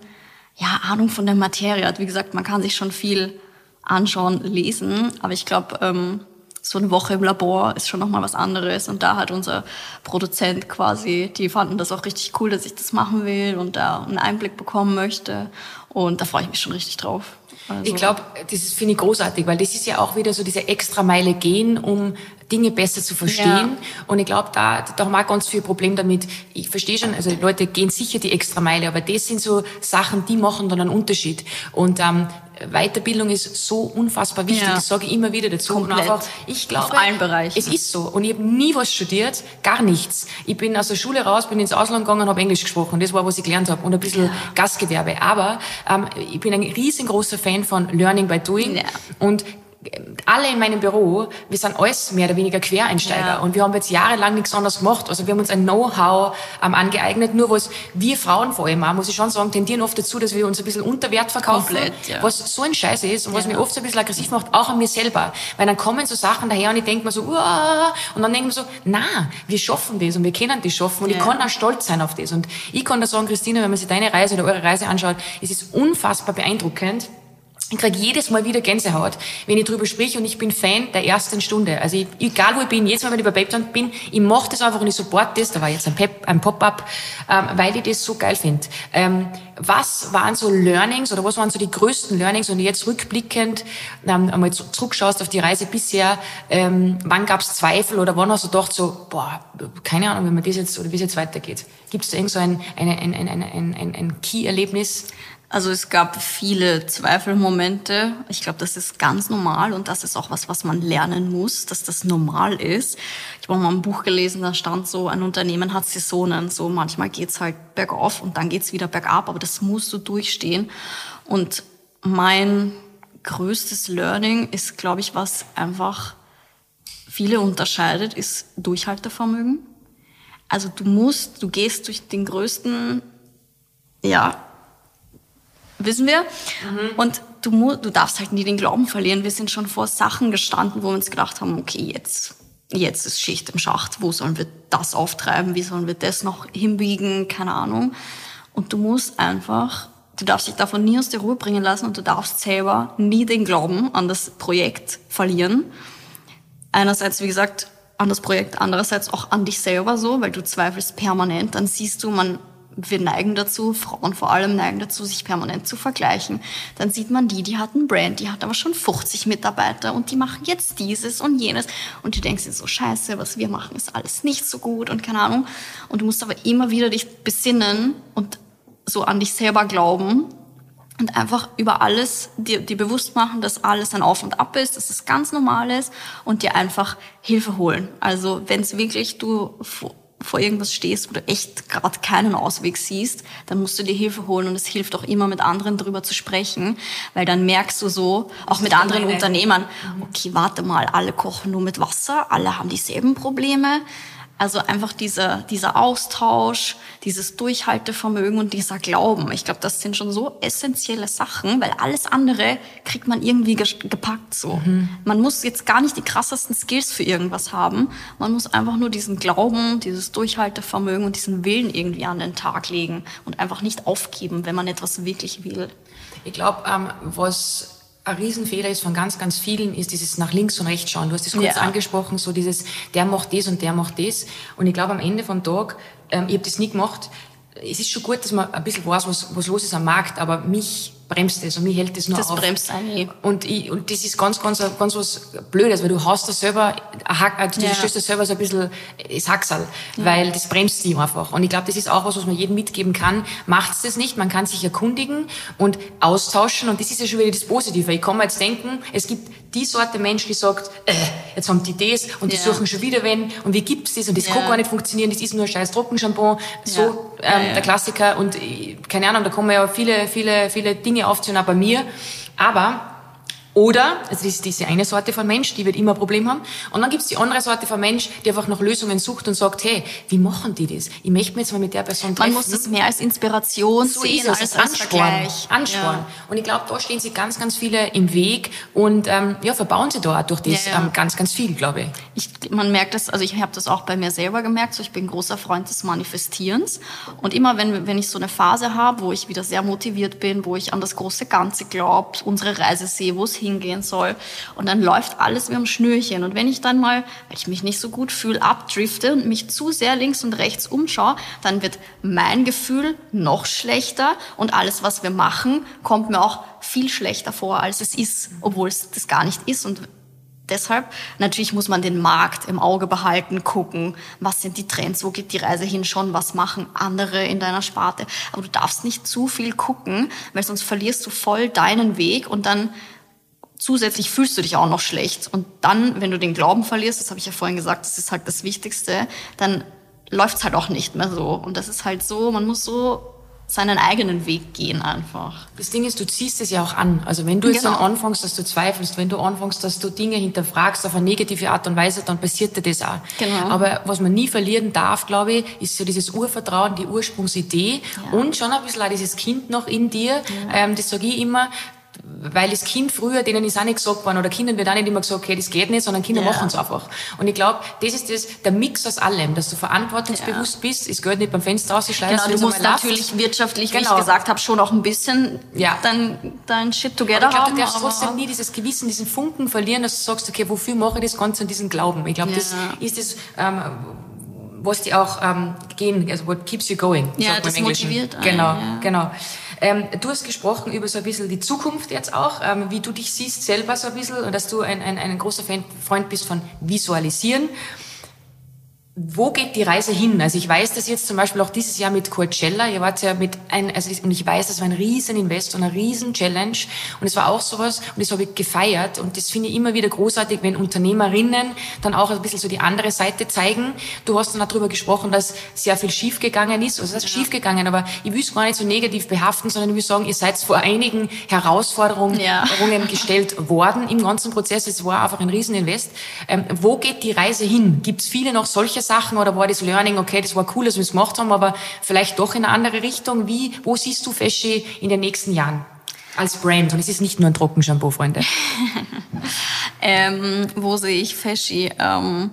ja Ahnung von der Materie hat. Wie gesagt, man kann sich schon viel anschauen, lesen, aber ich glaube, ähm, so eine Woche im Labor ist schon nochmal was anderes. Und da hat unser Produzent quasi, die fanden das auch richtig cool, dass ich das machen will und da einen Einblick bekommen möchte. Und da freue ich mich schon richtig drauf. Also, Ich glaube, das finde ich großartig, weil das ist ja auch wieder so diese extra Meile gehen, um Dinge besser zu verstehen. Ja. Und ich glaube, da, da haben wir auch ganz viel Problem damit. Ich verstehe schon, also die Leute gehen sicher die extra Meile, aber das sind so Sachen, die machen dann einen Unterschied. Und ähm, Weiterbildung ist so unfassbar wichtig. Ja. Das sage ich immer wieder dazu. Komplett. Und einfach, ich glaube, Auf allen Bereichen. Es ist so. Und ich habe nie was studiert, gar nichts. Ich bin aus der Schule raus, bin ins Ausland gegangen und habe Englisch gesprochen. Das war, was ich gelernt habe. Und ein bisschen Gastgewerbe. Aber ähm, ich bin ein riesengroßer Fan von Learning by Doing. Ja. Und alle in meinem Büro, wir sind alles mehr oder weniger Quereinsteiger Ja. und wir haben jetzt jahrelang nichts anderes gemacht. Also wir haben uns ein Know-how ähm, angeeignet, nur was wir Frauen vor allem auch, muss ich schon sagen, tendieren oft dazu, dass wir uns ein bisschen unter Wert verkaufen, Komplett, ja. was so ein Scheiß ist und was Ja. mich oft so ein bisschen aggressiv macht, auch an mir selber. Weil dann kommen so Sachen daher und ich denke mir so, Uah, und dann denke ich mir so, na, wir schaffen das und wir können das schaffen und ich kann auch stolz sein auf das. Und ich kann da sagen, Christina, wenn man sich deine Reise oder eure Reise anschaut, es ist unfassbar beeindruckend. Ich kriege jedes Mal wieder Gänsehaut, wenn ich drüber spreche und ich bin Fan der ersten Stunde. Also ich, egal wo ich bin, jedes Mal, wenn ich bei Babetown bin, ich mache das einfach und ich support das. Da war jetzt ein, ein Pop-up, ähm, weil ich das so geil finde. Ähm, was waren so Learnings oder was waren so die größten Learnings und jetzt rückblickend ähm, einmal zu- zurückschaust auf die Reise bisher, ähm, wann gab es Zweifel oder wann hast du gedacht so, boah, keine Ahnung, wie man das jetzt oder wie es jetzt weitergeht. Gibt es da irgend so ein, ein, ein, ein, ein, ein, ein Key-Erlebnis? Also es gab viele Zweifelmomente. Ich glaube, das ist ganz normal und das ist auch was, was man lernen muss, dass das normal ist. Ich habe mal ein Buch gelesen, da stand so, ein Unternehmen hat Saisonen. So manchmal geht's halt bergauf und dann geht's wieder bergab, aber das musst du durchstehen. Und mein größtes Learning ist, glaube ich, was einfach viele unterscheidet, ist Durchhaltevermögen. Also du musst, du gehst durch den größten, ja, wissen wir. Und du, mu- du darfst halt nie den Glauben verlieren. Wir sind schon vor Sachen gestanden, wo wir uns gedacht haben, okay, jetzt, jetzt ist Schicht im Schacht. Wo sollen wir das auftreiben? Wie sollen wir das noch hinbiegen? Keine Ahnung. Und du musst einfach, du darfst dich davon nie aus der Ruhe bringen lassen und du darfst selber nie den Glauben an das Projekt verlieren einerseits, wie gesagt, an das Projekt, andererseits auch an dich selber so, weil du zweifelst permanent. Dann siehst du, man, wir neigen dazu, Frauen vor allem neigen dazu, sich permanent zu vergleichen. Dann sieht man die, die hat ein Brand, die hat aber schon 50 Mitarbeiter und die machen jetzt dieses und jenes. Und du denkst dir so, scheiße, was wir machen, ist alles nicht so gut und keine Ahnung. Und du musst aber immer wieder dich besinnen und so an dich selber glauben und einfach über alles dir, dir bewusst machen, dass alles ein Auf und Ab ist, dass es ganz normal ist und dir einfach Hilfe holen. Also wenn es wirklich du vor, irgendwas stehst, wo du echt gerade keinen Ausweg siehst, dann musst du dir Hilfe holen und es hilft auch immer mit anderen drüber zu sprechen, weil dann merkst du so, auch mit anderen Unternehmern, okay, warte mal, alle kochen nur mit Wasser, alle haben dieselben Probleme. Also einfach dieser, dieser Austausch, dieses Durchhaltevermögen und dieser Glauben. Ich glaube, das sind schon so essentielle Sachen, weil alles andere kriegt man irgendwie gepackt so. Man muss jetzt gar nicht die krassesten Skills für irgendwas haben. Man muss einfach nur diesen Glauben, dieses Durchhaltevermögen und diesen Willen irgendwie an den Tag legen und einfach nicht aufgeben, wenn man etwas wirklich will. Ich glaube, ähm, was ein Riesenfehler ist von ganz, ganz vielen, ist dieses nach links und rechts schauen. Du hast es kurz Ja. angesprochen, so dieses, der macht das und der macht das. Und ich glaube, am Ende vom Tag, ähm, ich habe das nie gemacht, es ist schon gut, dass man ein bisschen weiß, was, was los ist am Markt, aber mich bremst das und mich hält das nur Das auf. bremst einen. Und, ich, und das ist ganz, ganz, ganz was Blödes, weil du hast da selber, also du Ja. stößt da selber so ein bisschen das Hacksal, weil das bremst dich einfach. Und ich glaube, das ist auch was, was man jedem mitgeben kann. Macht's das nicht, man kann sich erkundigen und austauschen und das ist ja schon wieder das Positive. Ich kann mir jetzt denken, es gibt die Sorte Mensch, die sagt, äh, jetzt haben die das und die Ja. suchen schon wieder wen und wie gibt's das und das Ja. kann gar nicht funktionieren, das ist nur ein scheiß Trockenshampoo, so ähm, der Klassiker und äh, keine Ahnung, da kommen ja viele, viele, viele Dinge aufzählen, auch bei mir. Aber oder, also das ist diese eine Sorte von Mensch, die wird immer ein Problem haben. Und dann gibt's die andere Sorte von Mensch, die einfach nach Lösungen sucht und sagt, hey, wie machen die das? Ich möchte mich jetzt mal mit der Person treffen. Man muss das mehr als Inspiration so sehen ist es, als als Ansporn. Vergleich. Ansporn. Ja. Und ich glaube, da stehen sie ganz, ganz viele im Weg und ähm, ja, verbauen sie da durch das Ja, ja. Ähm, ganz, ganz viel, glaube ich. Ich, man merkt das, also ich habe das auch bei mir selber gemerkt, so ich bin großer Freund des Manifestierens und immer wenn, wenn ich so eine Phase habe, wo ich wieder sehr motiviert bin, wo ich an das große Ganze glaube, unsere Reise sehe, wo es hingehen soll. Und dann läuft alles wie am Schnürchen. Und wenn ich dann mal, weil ich mich nicht so gut fühle, abdrifte und mich zu sehr links und rechts umschaue, dann wird mein Gefühl noch schlechter und alles, was wir machen, kommt mir auch viel schlechter vor, als es ist, obwohl es das gar nicht ist. Und Deshalb, natürlich muss man den Markt im Auge behalten, gucken, was sind die Trends, wo geht die Reise hin schon, was machen andere in deiner Sparte. Aber du darfst nicht zu viel gucken, weil sonst verlierst du voll deinen Weg und dann zusätzlich fühlst du dich auch noch schlecht. Und dann, wenn du den Glauben verlierst, das habe ich ja vorhin gesagt, das ist halt das Wichtigste, dann läuft's halt auch nicht mehr so. Und das ist halt so, man muss so seinen eigenen Weg gehen einfach. Das Ding ist, du ziehst es ja auch an. Also wenn du jetzt genau. dann anfängst, dass du zweifelst, wenn du anfängst, dass du Dinge hinterfragst auf eine negative Art und Weise, dann passiert dir das auch. Genau. Aber was man nie verlieren darf, glaube ich, ist so dieses Urvertrauen, die Ursprungsidee ja. und schon ein bisschen auch dieses Kind noch in dir. Ja. Ähm, das sage ich immer, weil das Kind früher, denen ist auch nicht gesagt worden, oder Kindern wird auch nicht immer gesagt, okay, das geht nicht, sondern Kinder ja. machen es einfach. Und ich glaube, das ist das, der Mix aus allem, dass du verantwortungsbewusst ja. bist, es gehört nicht beim Fenster aus, Genau, du musst natürlich läuft. wirtschaftlich, genau. wie ich genau. gesagt habe, schon auch ein bisschen ja. dein, dein Shit together aber ich glaub, haben. Du darfst trotzdem nie dieses Gewissen, diesen Funken verlieren, dass du sagst, okay, wofür mache ich das Ganze und diesen Glauben? Ich glaube, das ist das, ähm, was die auch ähm, gehen, also what keeps you going. Ja, das motiviert einen, Genau, ja. genau. Ähm, du hast gesprochen über so ein bisschen die Zukunft jetzt auch, ähm, wie du dich siehst selber so ein bisschen und dass du ein, ein, ein großer Fan, Freund bist von Visualisieren wo geht die Reise hin? Also ich weiß das jetzt zum Beispiel auch dieses Jahr mit Coachella. Ihr wart ja mit ein, also und ich weiß, das war ein riesen Invest und eine riesen Challenge. Und es war auch sowas und das habe ich gefeiert. Und das finde ich immer wieder großartig, wenn Unternehmerinnen dann auch ein bisschen so die andere Seite zeigen. Du hast dann auch darüber gesprochen, dass sehr viel schiefgegangen ist. Also das ist schiefgegangen, aber ich will es gar nicht so negativ behaften, sondern ich will sagen, ihr seid vor einigen Herausforderungen ja. gestellt worden im ganzen Prozess. Es war einfach ein riesen Invest. Ähm, wo geht die Reise hin? Gibt es viele noch solche Sachen oder war das Learning, okay, das war cool, dass wir es gemacht haben, aber vielleicht doch in eine andere Richtung? Wie, wo siehst du Feschi in den nächsten Jahren? Als Brand und es ist nicht nur ein Trockenshampoo, Freunde. ähm, wo sehe ich Feschi? Ähm,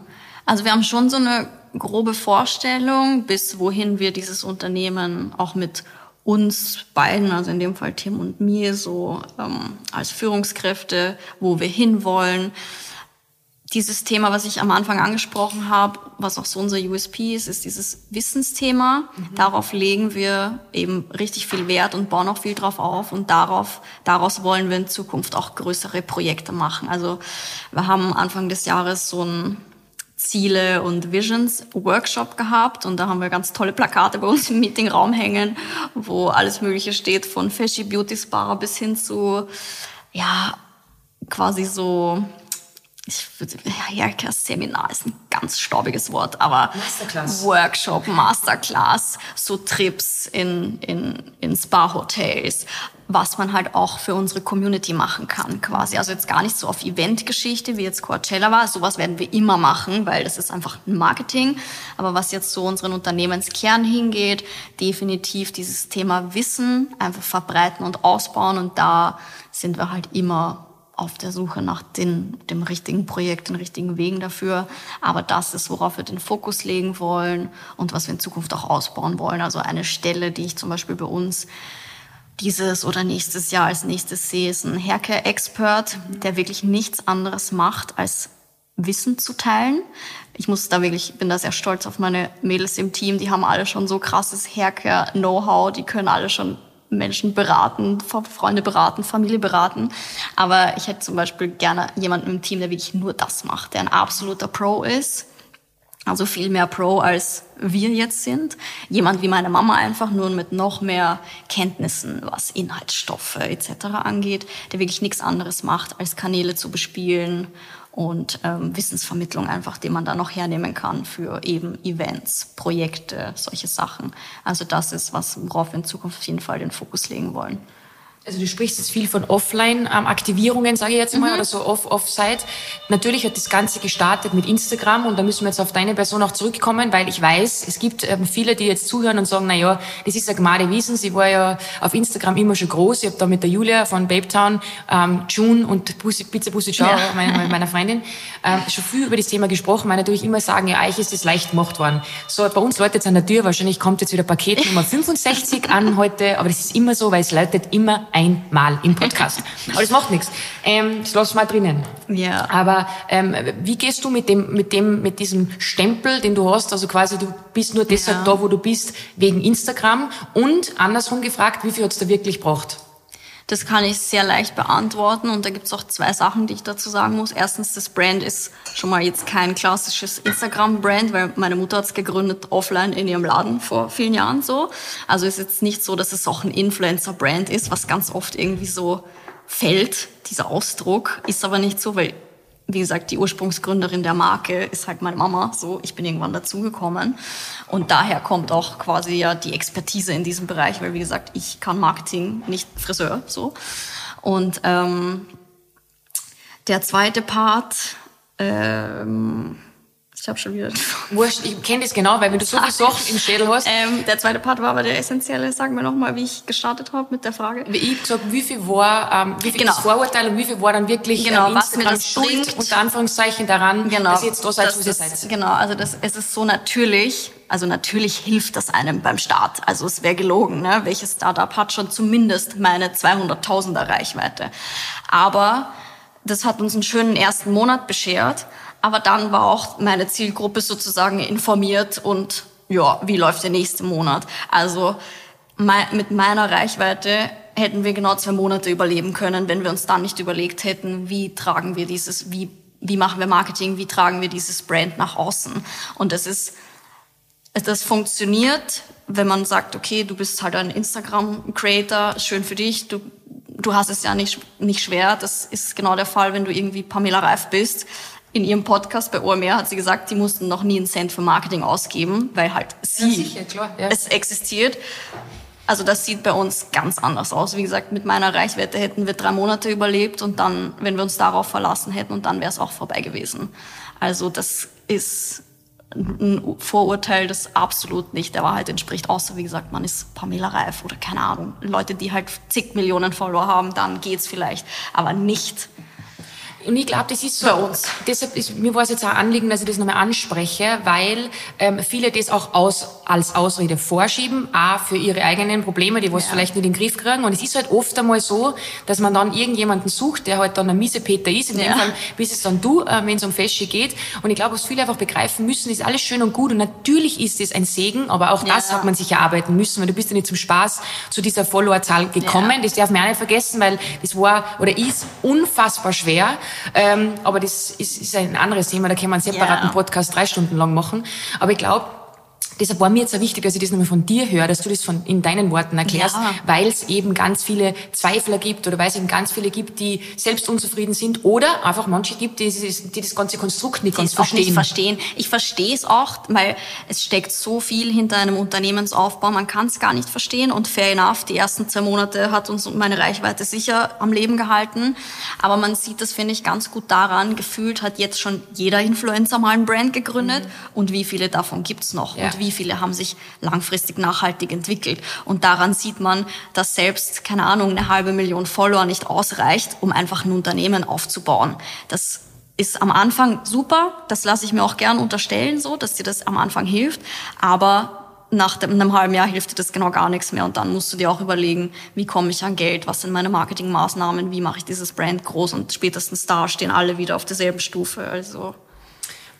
also wir haben schon so eine grobe Vorstellung, bis wohin wir dieses Unternehmen auch mit uns beiden, also in dem Fall Tim und mir, so ähm, als Führungskräfte, wo wir hinwollen dieses Thema, was ich am Anfang angesprochen habe, was auch so unser USP ist, ist dieses Wissensthema. Mhm. Darauf legen wir eben richtig viel Wert und bauen auch viel drauf auf und darauf, daraus wollen wir in Zukunft auch größere Projekte machen. Also wir haben Anfang des Jahres so ein Ziele und Visions Workshop gehabt und da haben wir ganz tolle Plakate bei uns im Meetingraum hängen, wo alles Mögliche steht von Fishy Beauty Spa bis hin zu, ja, quasi so ich würde, ja, Seminar ist ein ganz staubiges Wort, aber Masterclass. Workshop, Masterclass, so Trips in, in, in Spa-Hotels, was man halt auch für unsere Community machen kann, quasi. Also jetzt gar nicht so auf Eventgeschichte, wie jetzt Coachella war. Sowas werden wir immer machen, weil das ist einfach ein Marketing. Aber was jetzt so unseren Unternehmenskern hingeht, definitiv dieses Thema Wissen einfach verbreiten und ausbauen. Und da sind wir halt immer auf der Suche nach den, dem richtigen Projekt, den richtigen Wegen dafür. Aber das ist, worauf wir den Fokus legen wollen und was wir in Zukunft auch ausbauen wollen. Also eine Stelle, die ich zum Beispiel bei uns dieses oder nächstes Jahr als nächstes sehe, ist ein Haircare-Expert, der wirklich nichts anderes macht, als Wissen zu teilen. Ich muss da wirklich, bin da sehr stolz auf meine Mädels im Team. Die haben alle schon so krasses Haircare-Know-how. Die können alle schon Menschen beraten, Freunde beraten, Familie beraten. Aber ich hätte zum Beispiel gerne jemanden im Team, der wirklich nur das macht, der ein absoluter Pro ist. Also viel mehr Pro als wir jetzt sind. Jemand wie meine Mama einfach nur mit noch mehr Kenntnissen, was Inhaltsstoffe etc. angeht, der wirklich nichts anderes macht, als Kanäle zu bespielen und ähm, Wissensvermittlung einfach, die man da noch hernehmen kann für eben Events, Projekte, solche Sachen. Also das ist was, worauf wir in Zukunft auf jeden Fall den Fokus legen wollen. Also du sprichst jetzt viel von Offline-Aktivierungen, ähm, sage ich jetzt mal, mhm. oder so off Offsite. Natürlich hat das Ganze gestartet mit Instagram und da müssen wir jetzt auf deine Person auch zurückkommen, weil ich weiß, es gibt ähm, viele, die jetzt zuhören und sagen, na ja, das ist ja Gmade Wiesen, sie war ja auf Instagram immer schon groß. Ich habe da mit der Julia von Babetown, ähm, June und Pussy, Pizza Pussy Ciao, ja. meine, meiner Freundin, ähm, schon viel über das Thema gesprochen, weil natürlich immer sagen, ja, euch ist das leicht gemacht worden. So, bei uns läutet jetzt an der Tür, wahrscheinlich kommt jetzt wieder Paket Nummer 65 an heute, aber das ist immer so, weil es läutet immer einmal im Podcast. Aber das macht nichts. Ähm, das lassen wir drinnen. Ja. Aber ähm, wie gehst du mit dem, mit dem, mit diesem Stempel, den du hast? Also quasi, du bist nur deshalb ja. da, wo du bist, wegen Instagram. Und andersrum gefragt, wie viel hat's da wirklich gebraucht? Das kann ich sehr leicht beantworten und da gibt's auch zwei Sachen, die ich dazu sagen muss. Erstens, das Brand ist schon mal jetzt kein klassisches Instagram-Brand, weil meine Mutter hat's gegründet offline in ihrem Laden vor vielen Jahren so. Also ist jetzt nicht so, dass es auch ein Influencer-Brand ist, was ganz oft irgendwie so fällt, dieser Ausdruck. Ist aber nicht so, weil wie gesagt, die Ursprungsgründerin der Marke ist halt meine Mama. So, ich bin irgendwann dazugekommen. Und daher kommt auch quasi ja die Expertise in diesem Bereich, weil wie gesagt, ich kann Marketing, nicht Friseur. So. Und ähm, der zweite Part, ähm, ich habe schon wieder. Wurscht, ich kenne das genau, weil wenn du so viele Sachen im Schädel hast. Ähm, der zweite Part war aber der essentielle. Sag mir nochmal, wie ich gestartet habe mit der Frage. Wie ich gesagt, wie viel war, ähm, wie viel Genau. ist Vorurteil und wie viel war dann wirklich Genau, ähm, was mir das schuld, bringt. unter Anführungszeichen, daran, Genau. dass ihr jetzt da seid, Das wo ihr seid. Genau, also das, es ist so natürlich, also natürlich hilft das einem beim Start. Also es wäre gelogen, ne? welches Startup hat schon zumindest meine 200.000er Reichweite. Aber das hat uns einen schönen ersten Monat beschert. Aber dann war auch meine Zielgruppe sozusagen informiert und ja, wie läuft der nächste Monat? Also mit meiner Reichweite hätten wir genau zwei Monate überleben können, wenn wir uns dann nicht überlegt hätten, wie tragen wir dieses, wie, wie machen wir Marketing, wie tragen wir dieses Brand nach außen. Und das ist, das funktioniert, wenn man sagt, okay, du bist halt ein Instagram-Creator, schön für dich, du, du hast es ja nicht, nicht schwer. Das ist genau der Fall, wenn du irgendwie Pamela Reif bist. In ihrem Podcast bei OMR hat sie gesagt, die mussten noch nie einen Cent für Marketing ausgeben, weil halt sie, sicher, klar, ja. es existiert. Also das sieht bei uns ganz anders aus. Wie gesagt, mit meiner Reichweite hätten wir drei Monate überlebt und dann, wenn wir uns darauf verlassen hätten, und dann wäre es auch vorbei gewesen. Also das ist ein Vorurteil, das absolut nicht der Wahrheit entspricht. Außer, wie gesagt, man ist Pamela Reif oder keine Ahnung. Leute, die halt zig Millionen Follower haben, dann geht's vielleicht. Aber nicht Und ich glaube, das ist so. Uns. Deshalb ist, mir war es jetzt auch ein Anliegen, dass ich das nochmal anspreche, weil ähm, viele das auch aus, als Ausrede vorschieben, auch für ihre eigenen Probleme, die was Ja. vielleicht nicht in den Griff kriegen. Und es ist halt oft einmal so, dass man dann irgendjemanden sucht, der halt dann ein Miesepeter ist. In dem Ja. Fall bist es dann du, äh, wenn es um Fesche geht. Und ich glaube, was viele einfach begreifen müssen, ist alles schön und gut. Und natürlich ist es ein Segen, aber auch das Ja. hat man sich erarbeiten müssen, weil du bist ja nicht zum Spaß zu dieser Followerzahl gekommen. Das darf man auch nicht vergessen, weil das war oder ist unfassbar schwer. Ähm, aber das ist, ist ein anderes Thema, da können wir einen separaten Ja. Podcast drei Stunden lang machen. Aber ich glaube, Deshalb war mir jetzt auch wichtig, dass ich das nochmal von dir höre, dass du das von, in deinen Worten erklärst, Ja. weil es eben ganz viele Zweifler gibt oder weil es eben ganz viele gibt, die selbst unzufrieden sind oder einfach manche gibt, die, die das ganze Konstrukt nicht die ganz es auch nicht verstehen. verstehen. Ich verstehe es auch, weil es steckt so viel hinter einem Unternehmensaufbau, man kann es gar nicht verstehen und fair enough, die ersten zwei Monate hat uns meine Reichweite sicher am Leben gehalten, aber man sieht das, finde ich, ganz gut daran, gefühlt hat jetzt schon jeder Influencer mal ein Brand gegründet und wie viele davon gibt's noch Ja. Und wie viele haben sich langfristig nachhaltig entwickelt. Und daran sieht man, dass selbst, keine Ahnung, eine halbe Million Follower nicht ausreicht, um einfach ein Unternehmen aufzubauen. Das ist am Anfang super, das lasse ich mir auch gern unterstellen, so, dass dir das am Anfang hilft, aber nach dem, einem halben Jahr hilft dir das genau gar nichts mehr. Und dann musst du dir auch überlegen, wie komme ich an Geld, was sind meine Marketingmaßnahmen, wie mache ich dieses Brand groß und spätestens da stehen alle wieder auf derselben Stufe, also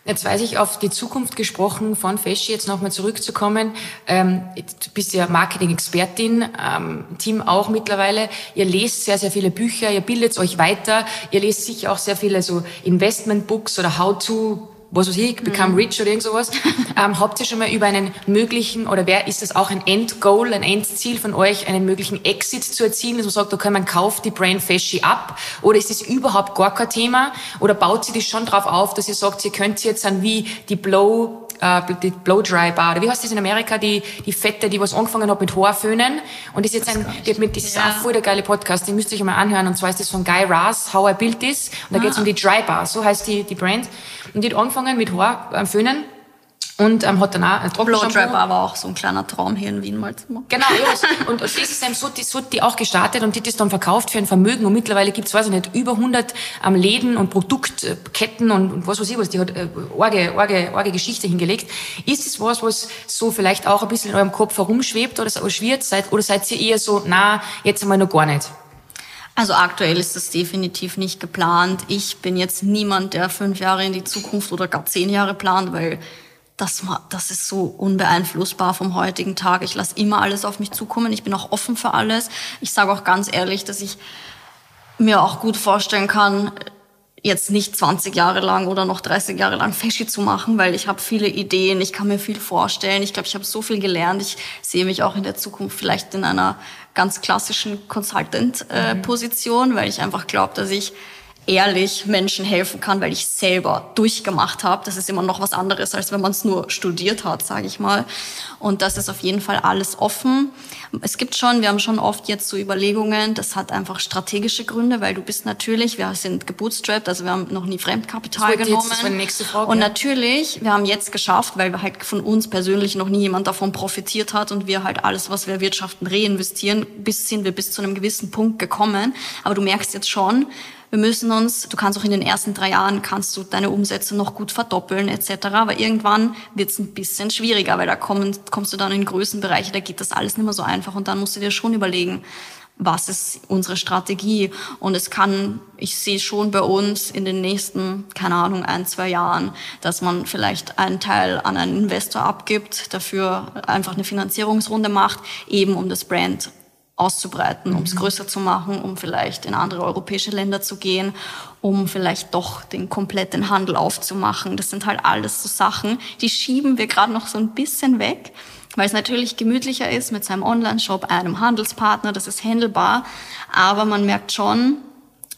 Jetzt weiß ich, auf die Zukunft gesprochen von Feschi, jetzt nochmal zurückzukommen. Ähm, du bist ja Marketing-Expertin, ähm, Team auch mittlerweile. Ihr lest sehr, sehr viele Bücher, ihr bildet euch weiter. Ihr lest sicher auch sehr viele so Investment-Books oder How-to was weiß ich, Become Rich oder irgend sowas. ähm, habt ihr schon mal über einen möglichen, oder wer ist das auch ein Endgoal, ein Endziel von euch, einen möglichen Exit zu erzielen, dass man sagt, okay, man kauft die Brand Feschi ab? Oder ist das überhaupt gar kein Thema? Oder baut sie das schon drauf auf, dass ihr sagt, ihr könnt jetzt dann wie die Blow, äh, die Blow Dry Bar, oder wie heißt das in Amerika, die, die Fette, die was angefangen hat mit Haarföhnen. Und ist jetzt ein, die hat mit, das ist Ja. auch voll der geile Podcast, den müsst ihr euch mal anhören, und zwar ist das von Guy Raz, How I Built This, und da geht's um die Dry Bar, so heißt die, die Brand, und die hat angefangen mit Haarföhnen und ähm, hat dann auch ein Trockenshampoo. Blowdry war aber auch so ein kleiner Traum hier in Wien mal zu machen. Genau, ja, und, und das ist eben so, die, so die auch gestartet und die das dann verkauft für ein Vermögen und mittlerweile gibt's weiß ich nicht, über 100 ähm, Läden und Produktketten und, und was weiß ich was, die hat äh, arge, arge, arge Geschichte hingelegt. Ist es was, was so vielleicht auch ein bisschen in eurem Kopf herumschwebt oder so schwirrt, seid, oder seid ihr eher so, na, jetzt einmal noch gar nicht? Also aktuell ist das definitiv nicht geplant. Ich bin jetzt niemand, der fünf Jahre in die Zukunft oder gar zehn Jahre plant, weil das, das ist so unbeeinflussbar vom heutigen Tag. Ich lasse immer alles auf mich zukommen. Ich bin auch offen für alles. Ich sage auch ganz ehrlich, dass ich mir auch gut vorstellen kann, jetzt nicht 20 Jahre lang oder noch 30 Jahre lang Feschi zu machen, weil ich habe viele Ideen, ich kann mir viel vorstellen. Ich glaube, ich habe so viel gelernt. Ich sehe mich auch in der Zukunft vielleicht in einer ganz klassischen Consultant-Position, weil ich einfach glaube, dass ich ehrlich Menschen helfen kann, weil ich selber durchgemacht habe. Das ist immer noch was anderes, als wenn man es nur studiert hat, sage ich mal. Und das ist auf jeden Fall alles offen. Es gibt schon, wir haben schon oft jetzt so Überlegungen, das hat einfach strategische Gründe, weil du bist natürlich, wir sind gebootstrapped, also wir haben noch nie Fremdkapital das genommen. Jetzt, das nächste Frage, und natürlich, wir haben jetzt geschafft, weil wir halt von uns persönlich noch nie jemand davon profitiert hat und wir halt alles, was wir wirtschaften, reinvestieren, bis sind wir bis zu einem gewissen Punkt gekommen. Aber du merkst jetzt schon, wir müssen uns, du kannst auch in den ersten drei Jahren, kannst du deine Umsätze noch gut verdoppeln etc. Aber irgendwann wird es ein bisschen schwieriger, weil da kommen, kommst du dann in Größenbereiche, da geht das alles nicht mehr so einfach und dann musst du dir schon überlegen, was ist unsere Strategie? Und es kann, ich sehe schon bei uns in den nächsten, keine Ahnung, ein, zwei Jahren, dass man vielleicht einen Teil an einen Investor abgibt, dafür einfach eine Finanzierungsrunde macht, eben um das Brand auszubreiten, um es größer zu machen, um vielleicht in andere europäische Länder zu gehen, um vielleicht doch den kompletten Handel aufzumachen. Das sind halt alles so Sachen, die schieben wir gerade noch so ein bisschen weg, weil es natürlich gemütlicher ist mit seinem Online-Shop, einem Handelspartner, das ist handelbar, aber man merkt schon,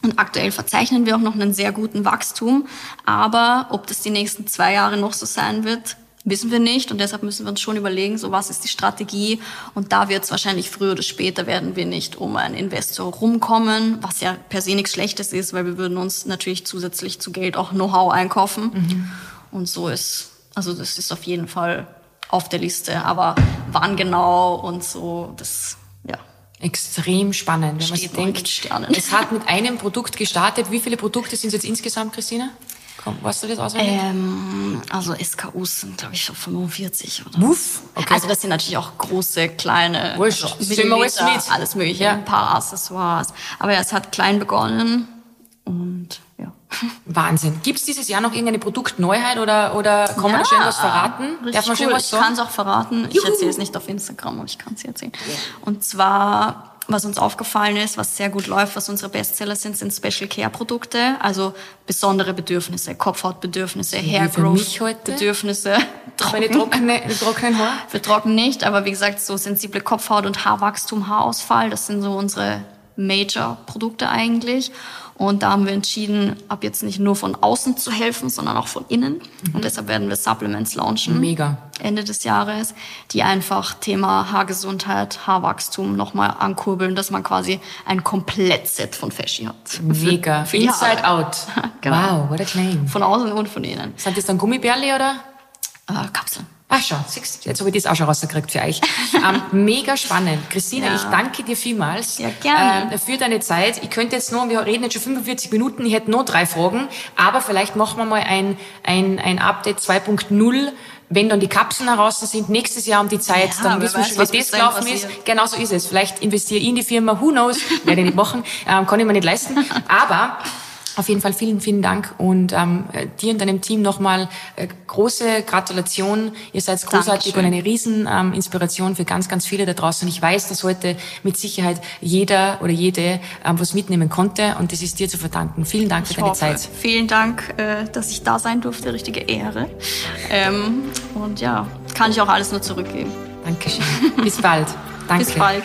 und aktuell verzeichnen wir auch noch einen sehr guten Wachstum, aber ob das die nächsten zwei Jahre noch so sein wird, wissen wir nicht und deshalb müssen wir uns schon überlegen, so was ist die Strategie und da wird es wahrscheinlich früher oder später werden wir nicht um einen Investor rumkommen, was ja per se nichts Schlechtes ist, weil wir würden uns natürlich zusätzlich zu Geld auch Know-how einkaufen Mhm. und so ist, also das ist auf jeden Fall auf der Liste, aber wann genau und so, das, ja. Extrem spannend, wenn man sich denkt, es hat mit einem Produkt gestartet. Wie viele Produkte sind es jetzt insgesamt, Christina? Komm, weißt du das auswendig? Ähm, also SKUs sind, glaube ich, so 45 oder Muff? Okay. Also das sind natürlich auch große, kleine, Wurscht. also Millimeter, alles mögliche, Ja. ein paar Accessoires. Aber ja, es hat klein begonnen und ja. Wahnsinn. Gibt es dieses Jahr noch irgendeine Produktneuheit oder, oder kann man da schon was verraten? Richtig Darf man cool. schon was Ich kann es auch verraten. Ich erzähle es nicht auf Instagram, aber ich kann es erzählen. Und zwar, was uns aufgefallen ist, was sehr gut läuft, was unsere Bestseller sind, sind Special Care Produkte, also besondere Bedürfnisse, Kopfhautbedürfnisse, Hair Growth? Bedürfnisse. Meine trockene, trockenen Haare? Wir trocken nicht, aber wie gesagt, so sensible Kopfhaut und Haarwachstum, Haarausfall, das sind so unsere Major-Produkte eigentlich. Und da haben wir entschieden, ab jetzt nicht nur von außen zu helfen, sondern auch von innen. Und deshalb werden wir Supplements launchen. Mega. Ende des Jahres, die einfach Thema Haargesundheit, Haarwachstum nochmal ankurbeln, dass man quasi ein Komplettset von Feschi hat. Mega. Für Inside Haare. out. Genau. Wow, what a claim. Von außen und von innen. Sind das dann Gummibärli oder? Äh, Kapseln. Ach schon, siehst jetzt habe ich das auch schon rausgekriegt für euch. ähm, mega spannend. Christina, Ja. ich danke dir vielmals Ja, gerne. ähm, für deine Zeit. Ich könnte jetzt noch, wir reden jetzt schon 45 Minuten, ich hätte noch drei Fragen, aber vielleicht machen wir mal ein, ein, ein Update 2.0 wenn dann die Kapseln heraus sind, nächstes Jahr um die Zeit, Ja, dann wissen wir schon, was wie das gelaufen ist. Genau so ist es. Vielleicht investiere ich in die Firma, who knows, werde ich nicht machen, ähm, kann ich mir nicht leisten. Aber auf jeden Fall vielen, vielen Dank und ähm, dir und deinem Team nochmal äh, große Gratulation. Ihr seid großartig Dankeschön. und eine riesen ähm, Inspiration für ganz, ganz viele da draußen. Und ich weiß, dass heute mit Sicherheit jeder oder jede ähm, was mitnehmen konnte und das ist dir zu verdanken. Vielen Dank für Ich deine hoffe. Zeit. Vielen Dank, äh, dass ich da sein durfte. Richtige Ehre. Ähm, und ja, kann ich auch alles nur zurückgeben. Dankeschön. Bis bald. Danke. Bis bald.